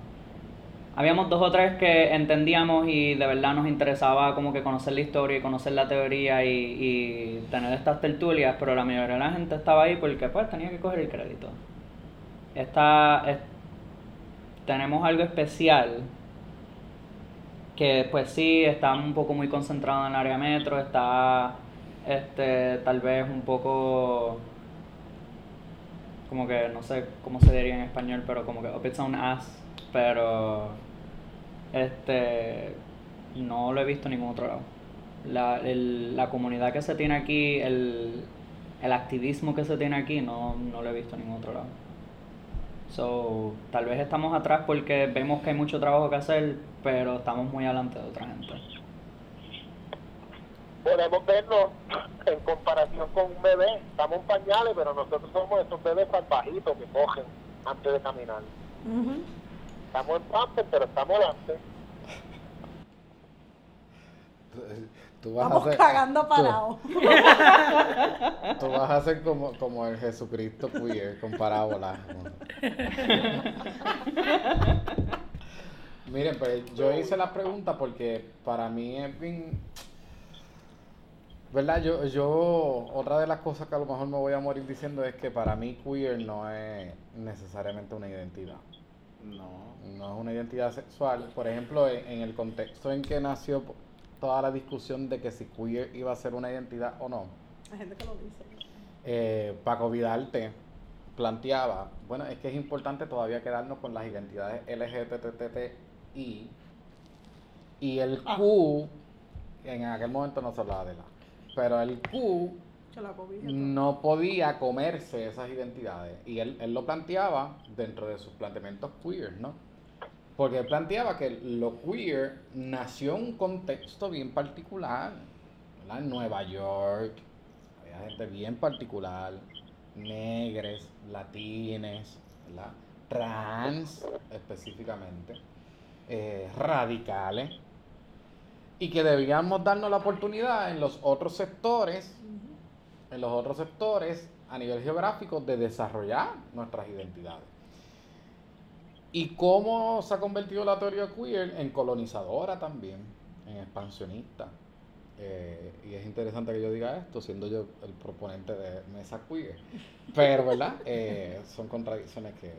habíamos dos o tres que entendíamos y de verdad nos interesaba como que conocer la historia y conocer la teoría y, y tener estas tertulias, pero la mayoría de la gente estaba ahí porque pues tenía que coger el crédito. Esta, es- tenemos algo especial que pues sí está un poco muy concentrado en el área metro, está este tal vez un poco como que no sé cómo se diría en español, pero como que up its own ass, pero este no lo he visto en ningún otro lado. La, el- la comunidad que se tiene aquí, el, el activismo que se tiene aquí, no, no lo he visto en ningún otro lado. So, tal vez estamos atrás porque vemos que hay mucho trabajo que hacer, pero estamos muy adelante de otra gente. Podemos vernos en comparación con un bebé. Estamos en pañales, pero nosotros somos esos bebés salvajitos que cogen antes de caminar. Estamos en pamper, pero estamos adelante. Tú vas a Vamos hacer, cagando tú- parados. Tú, vas a ser como, como el Jesucristo queer con parábolas. Miren, pues yo hice la pregunta porque para mí es bien. ¿Verdad? Yo, yo, otra de las cosas que a lo mejor me voy a morir diciendo es que para mí queer no es necesariamente una identidad. No. No es una identidad sexual. Por ejemplo, en, en el contexto en que nació toda la discusión de que si queer iba a ser una identidad o no, Hay gente que lo dice. eh, Paco Vidarte planteaba, bueno, es que es importante todavía quedarnos con las identidades LGBTTI Y el Ah. Q, en aquel momento no se hablaba de la, pero el Q no podía comerse esas identidades. Y él, él lo planteaba dentro de sus planteamientos queer, ¿no? Porque planteaba que lo queer nació en un contexto bien particular. En Nueva York, había gente bien particular, negres, latines, trans específicamente, eh, radicales, y que debíamos darnos la oportunidad en los otros sectores en los otros sectores a nivel geográfico de desarrollar nuestras identidades. ¿Y cómo se ha convertido la teoría queer en colonizadora también, en expansionista? Eh, y es interesante que yo diga esto, siendo yo el proponente de mesa queer. Pero, ¿verdad? Eh, son contradicciones que,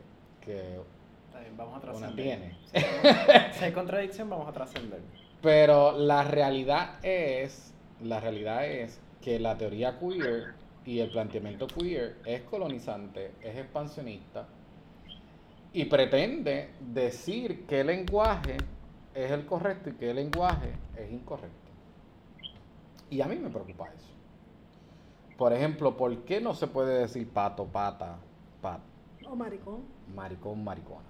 que vamos a una trascender. tiene. Si hay- si hay contradicción, vamos a trascender. Pero la realidad es, la realidad es que la teoría queer y el planteamiento queer es colonizante, es expansionista y pretende decir qué lenguaje es el correcto y qué lenguaje es incorrecto. Y a mí me preocupa eso. Por ejemplo, ¿por qué no se puede decir pato, pata, pat? O maricón. maricón, maricona.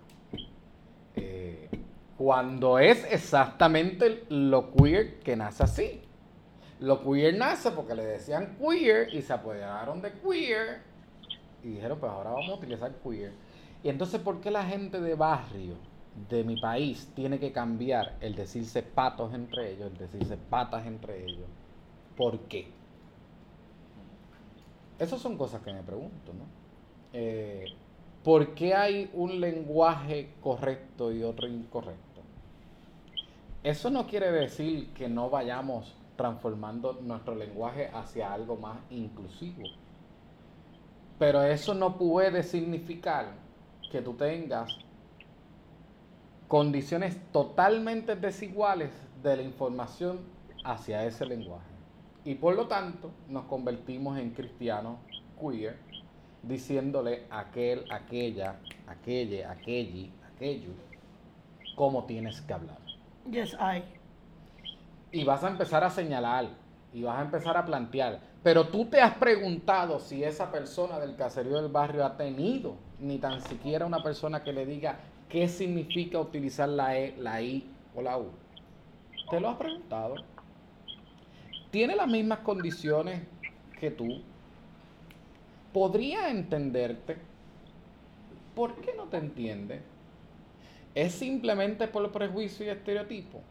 Eh, cuando es exactamente lo queer que nace así. Lo queer nace porque le decían queer y se apoderaron de queer y dijeron, pues ahora vamos a utilizar queer. Entonces, ¿por qué la gente de barrio de mi país tiene que cambiar el decirse patos entre ellos, el decirse patas entre ellos? ¿Por qué? Esas son cosas que me pregunto, ¿no? Eh, ¿Por qué hay un lenguaje correcto y otro incorrecto? Eso no quiere decir que no vayamos transformando nuestro lenguaje hacia algo más inclusivo. Pero eso no puede significar que tú tengas condiciones totalmente desiguales de la información hacia ese lenguaje. Y por lo tanto nos convertimos en cristianos queer, diciéndole aquel, aquella, aquella, aquelli, aquello, cómo tienes que hablar. Yes, I. Y vas a empezar a señalar y vas a empezar a plantear. Pero tú te has preguntado si esa persona del caserío del barrio ha tenido ni tan siquiera una persona que le diga qué significa utilizar la E, la I o la U. ¿Te lo has preguntado? ¿Tiene las mismas condiciones que tú? ¿Podría entenderte? ¿Por qué no te entiende? ¿Es simplemente por prejuicio y estereotipo?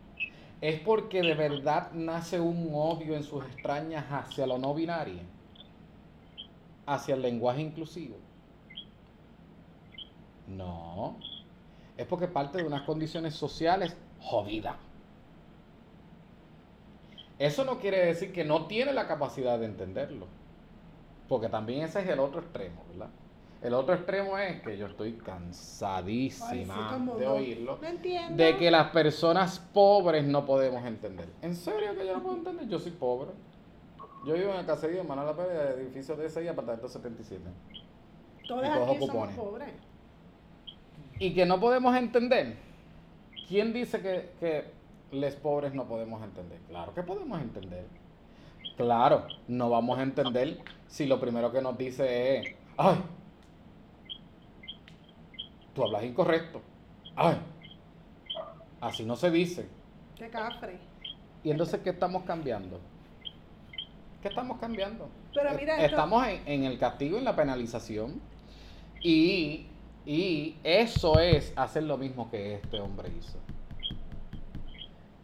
¿Es porque de verdad nace un odio en sus extrañas hacia lo no binario? ¿Hacia el lenguaje inclusivo? No. Es porque parte de unas condiciones sociales jodidas. Eso no quiere decir que no tiene la capacidad de entenderlo. Porque también ese es el otro extremo, ¿verdad? El otro extremo es que yo estoy Ay, sí, cansadísima de oírlo. No entiendo. De que las personas pobres no podemos entender. ¿En serio que yo no puedo entender? Yo soy pobre. Yo vivo en el caserío de Manuel Pérez, edificio de 6, apartamento 77. Todos y cojo aquí somos pobres. Y que no podemos entender. ¿Quién dice que, que les pobres no podemos entender? Claro que podemos entender. Claro, no vamos a entender si lo primero que nos dice es, ay, tú hablas incorrecto. Ay, así no se dice. Qué cafre. ¿Y entonces qué estamos cambiando? ¿Qué estamos cambiando? Pero Eh, mira, esto- estamos en, en el castigo, en la penalización. Y, y eso es hacer lo mismo que este hombre hizo.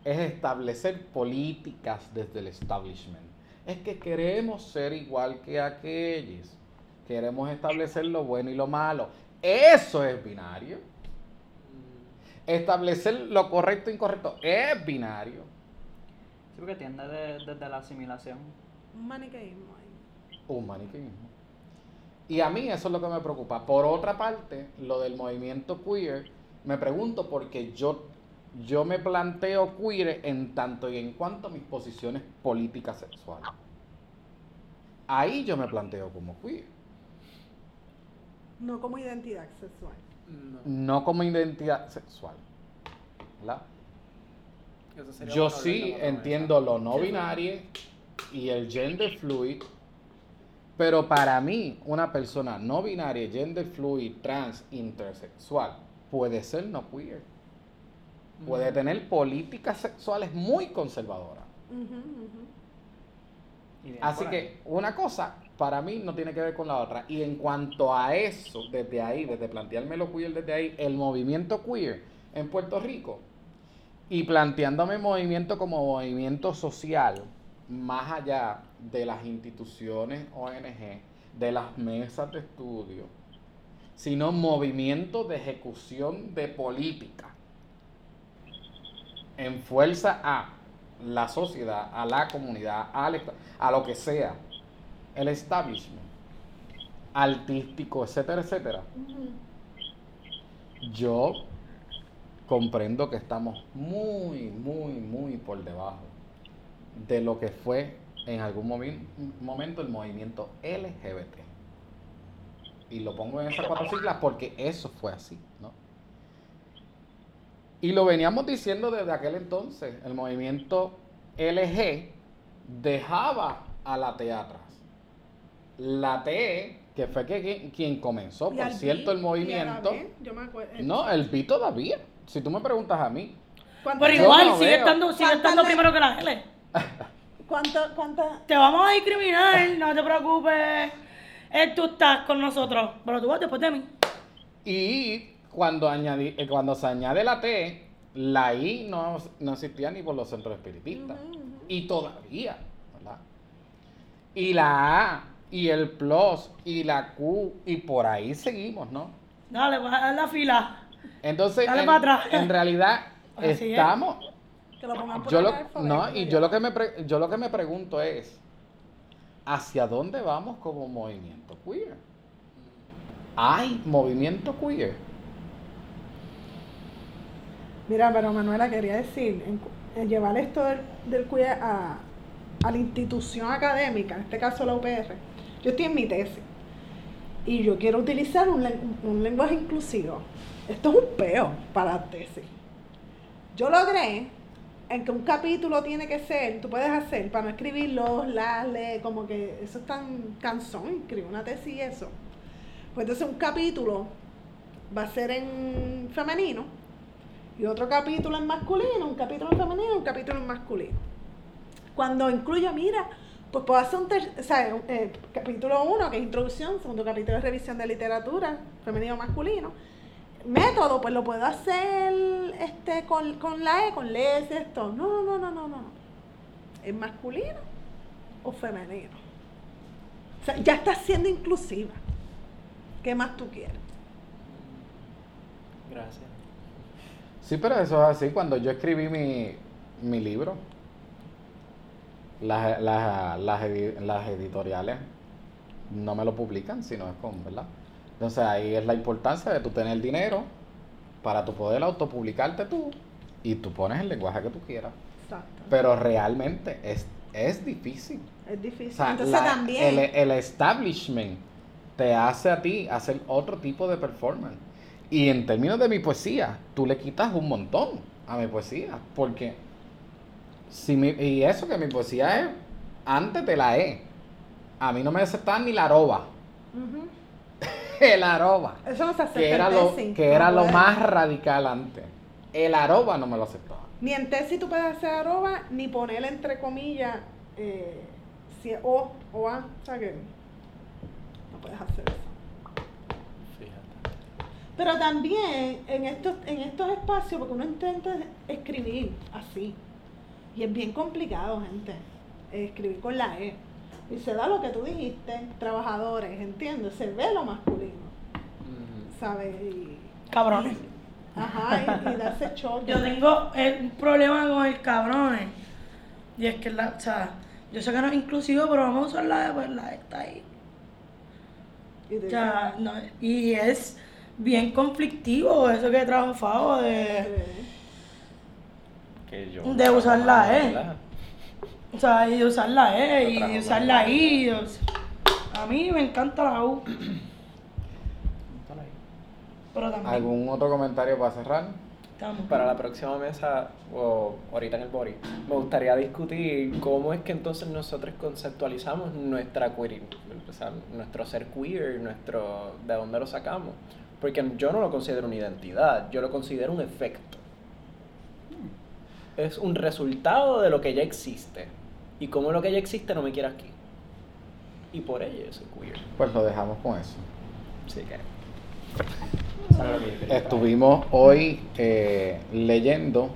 Es establecer políticas desde el establishment. Es que queremos ser igual que aquellos. Queremos establecer lo bueno y lo malo. Eso es binario. Establecer lo correcto e incorrecto es binario. Sí, porque tiende de- desde la asimilación. Un maniqueísmo ahí. un maniqueísmo. Y a mí eso es lo que me preocupa. Por otra parte, lo del movimiento queer, me pregunto porque yo, yo me planteo queer en tanto y en cuanto a mis posiciones políticas sexuales. Ahí yo me planteo como queer, No como identidad sexual. no como identidad sexual. ¿verdad? Yo sí entiendo lo no binario y el gender fluid, pero para mí una persona no binaria, gender fluid, trans, intersexual puede ser no queer. Puede Ujú. tener políticas sexuales muy conservadoras. Así que una cosa para mí no tiene que ver con la otra. Y en cuanto a eso, desde ahí, desde plantearme lo queer desde ahí, el movimiento queer en Puerto Rico y planteándome movimiento como movimiento social, más allá de las instituciones ONG, de las mesas de estudio, sino movimiento de ejecución de política en fuerza a la sociedad, a la comunidad, esta- a lo que sea, el establishment, artístico, etcétera, etcétera. Yo comprendo que estamos muy, muy, muy por debajo de lo que fue en algún movi- momento el movimiento LGBT. Y lo pongo en esas cuatro siglas porque eso fue así, ¿no? Y lo veníamos diciendo desde aquel entonces. El movimiento LG dejaba a la T atrás. La T, que fue que, quien- quien comenzó, por cierto, B, el movimiento. a la B, yo me acuerdo. No, el B todavía. Si tú me preguntas a mí. ¿Cuántas- Pero igual no sigue estando, sigue ¿Cuántas estando primero que la L. cuántas- cuántas- Te vamos a discriminar, no te preocupes. Eh, tú estás con nosotros, pero tú vas después de mí. Y cuando, añadí, eh, cuando se añade la T, la I no, no existía ni por los centros espiritistas. Y todavía, ¿verdad? Y la A, y el plus, y la Q, y por ahí seguimos, ¿no? Dale, vas a dar la fila. Entonces, Dale en, para atrás. en realidad, Así es. estamos... que lo pongan por Yo el lo, no, y yo lo, que me pre- yo lo que me pregunto es, ¿hacia dónde vamos como movimiento queer? ¿Hay movimiento queer? Mira, pero Manuela quería decir, en, cu- en llevar esto del, del queer a, a la institución académica, en este caso la UPR, yo estoy en mi tesis y yo quiero utilizar un, un lenguaje inclusivo. Esto es un peo para la tesis. Yo logré en que un capítulo tiene que ser, tú puedes hacer, para no escribir los, las, le, como que eso es tan cansón, escribir una tesis y eso. Pues entonces un capítulo va a ser en femenino y otro capítulo en masculino, un capítulo en femenino, un capítulo en masculino. Cuando incluyo, mira, pues puedo hacer un ter- o sea, eh, capítulo 1, que es introducción, segundo capítulo es revisión de literatura, femenino masculino. Método, pues lo puedo hacer este con, con la E, con les, esto. No, no, no, no, no, no. ¿Es masculino o femenino? O sea, ya estás siendo inclusiva. ¿Qué más tú quieres? Gracias. Sí, pero eso es así. Cuando yo escribí mi, mi libro, las, las, las, las editoriales no me lo publican, sino es con, ¿verdad? Entonces ahí es la importancia de tú tener dinero para tu poder autopublicarte tú y tú pones el lenguaje que tú quieras. Exacto. Pero realmente es, es difícil. es difícil. O sea, Entonces la- también. El, el establishment te hace a ti hacer otro tipo de performance. Y en términos de mi poesía, tú le quitas un montón a mi poesía. Porque si mi, y eso que mi poesía es antes de la E. A mí no me aceptaban ni la arroba. El arroba. Eso no se acepta Que era en lo, que no era lo más radical antes. El arroba no me lo aceptaba. Ni en tesis tú puedes hacer arroba, ni poner entre comillas eh, si es O o A. O sea que no puedes hacer eso. Fíjate. Pero también en estos, en estos espacios, porque uno intenta escribir así, y es bien complicado, gente, escribir con la E. Y se da lo que tú dijiste, trabajadores, ¿entiendes? Se ve lo masculino, ¿sabes? Y, Cabrones. ajá, y, y darse choque. Yo tengo un problema con el cabrones. Y es que la, o sea, yo sé que no es inclusivo, pero vamos a usar la de, pues la de está ahí. Y sea, no, y es bien conflictivo eso que trajo Favo de, Que yo De usar la E. o sea, y de usar la E y de usar la I. A mí me encanta la U, pero también. ¿Algún otro comentario para cerrar? Estamos. para la próxima mesa o ahorita en el body, me gustaría discutir cómo es que entonces nosotros conceptualizamos nuestra queer, o sea, nuestro ser queer, nuestro, de dónde lo sacamos. Porque yo no lo considero una identidad, yo lo considero un efecto. Es un resultado de lo que ya existe. Y como lo que ya existe no me quiere aquí. Y por ello yo soy queer. Pues lo dejamos con eso. Así que... Estuvimos hoy eh, leyendo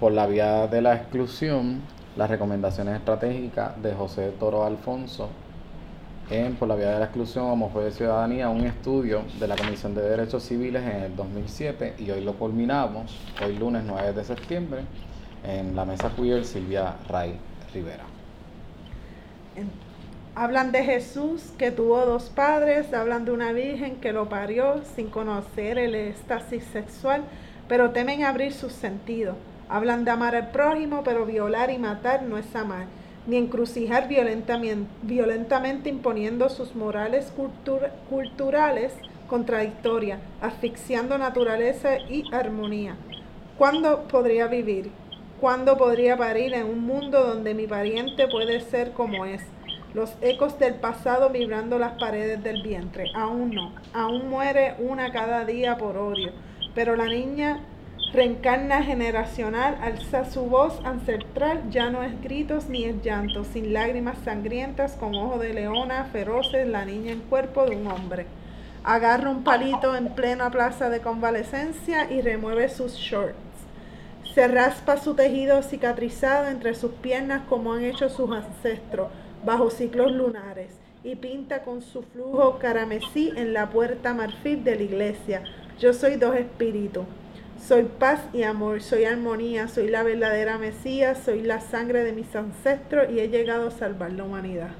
por la vía de la exclusión las recomendaciones estratégicas de José Toro Alfonso en Por la vía de la exclusión, homofobia y ciudadanía, un estudio de la Comisión de Derechos Civiles en el 2007 y hoy lo culminamos, hoy lunes 9 de septiembre, en la mesa queer Silvia Ray Rivera. Hablan de Jesús que tuvo dos padres, hablan de una virgen que lo parió sin conocer el éxtasis sexual, pero temen abrir sus sentidos. Hablan de amar al prójimo, pero violar y matar no es amar, ni encrucijar violentamente, violentamente imponiendo sus morales cultur- culturales contradictorias, asfixiando naturaleza y armonía. ¿Cuándo podría vivir? ¿Cuándo podría parir en un mundo donde mi pariente puede ser como es? Los ecos del pasado vibrando las paredes del vientre. Aún no. Aún muere una cada día por odio. Pero la niña reencarna generacional, alza su voz ancestral, ya no es gritos ni es llanto, sin lágrimas sangrientas, con ojo de leona, feroces, la niña en cuerpo de un hombre. Agarra un palito en plena plaza de convalecencia y remueve sus shorts. Se raspa su tejido cicatrizado entre sus piernas como han hecho sus ancestros, bajo ciclos lunares, y pinta con su flujo caramesí en la puerta marfil de la iglesia. Yo soy dos espíritus. Soy paz y amor, soy armonía, soy la verdadera Mesías, soy la sangre de mis ancestros y he llegado a salvar la humanidad.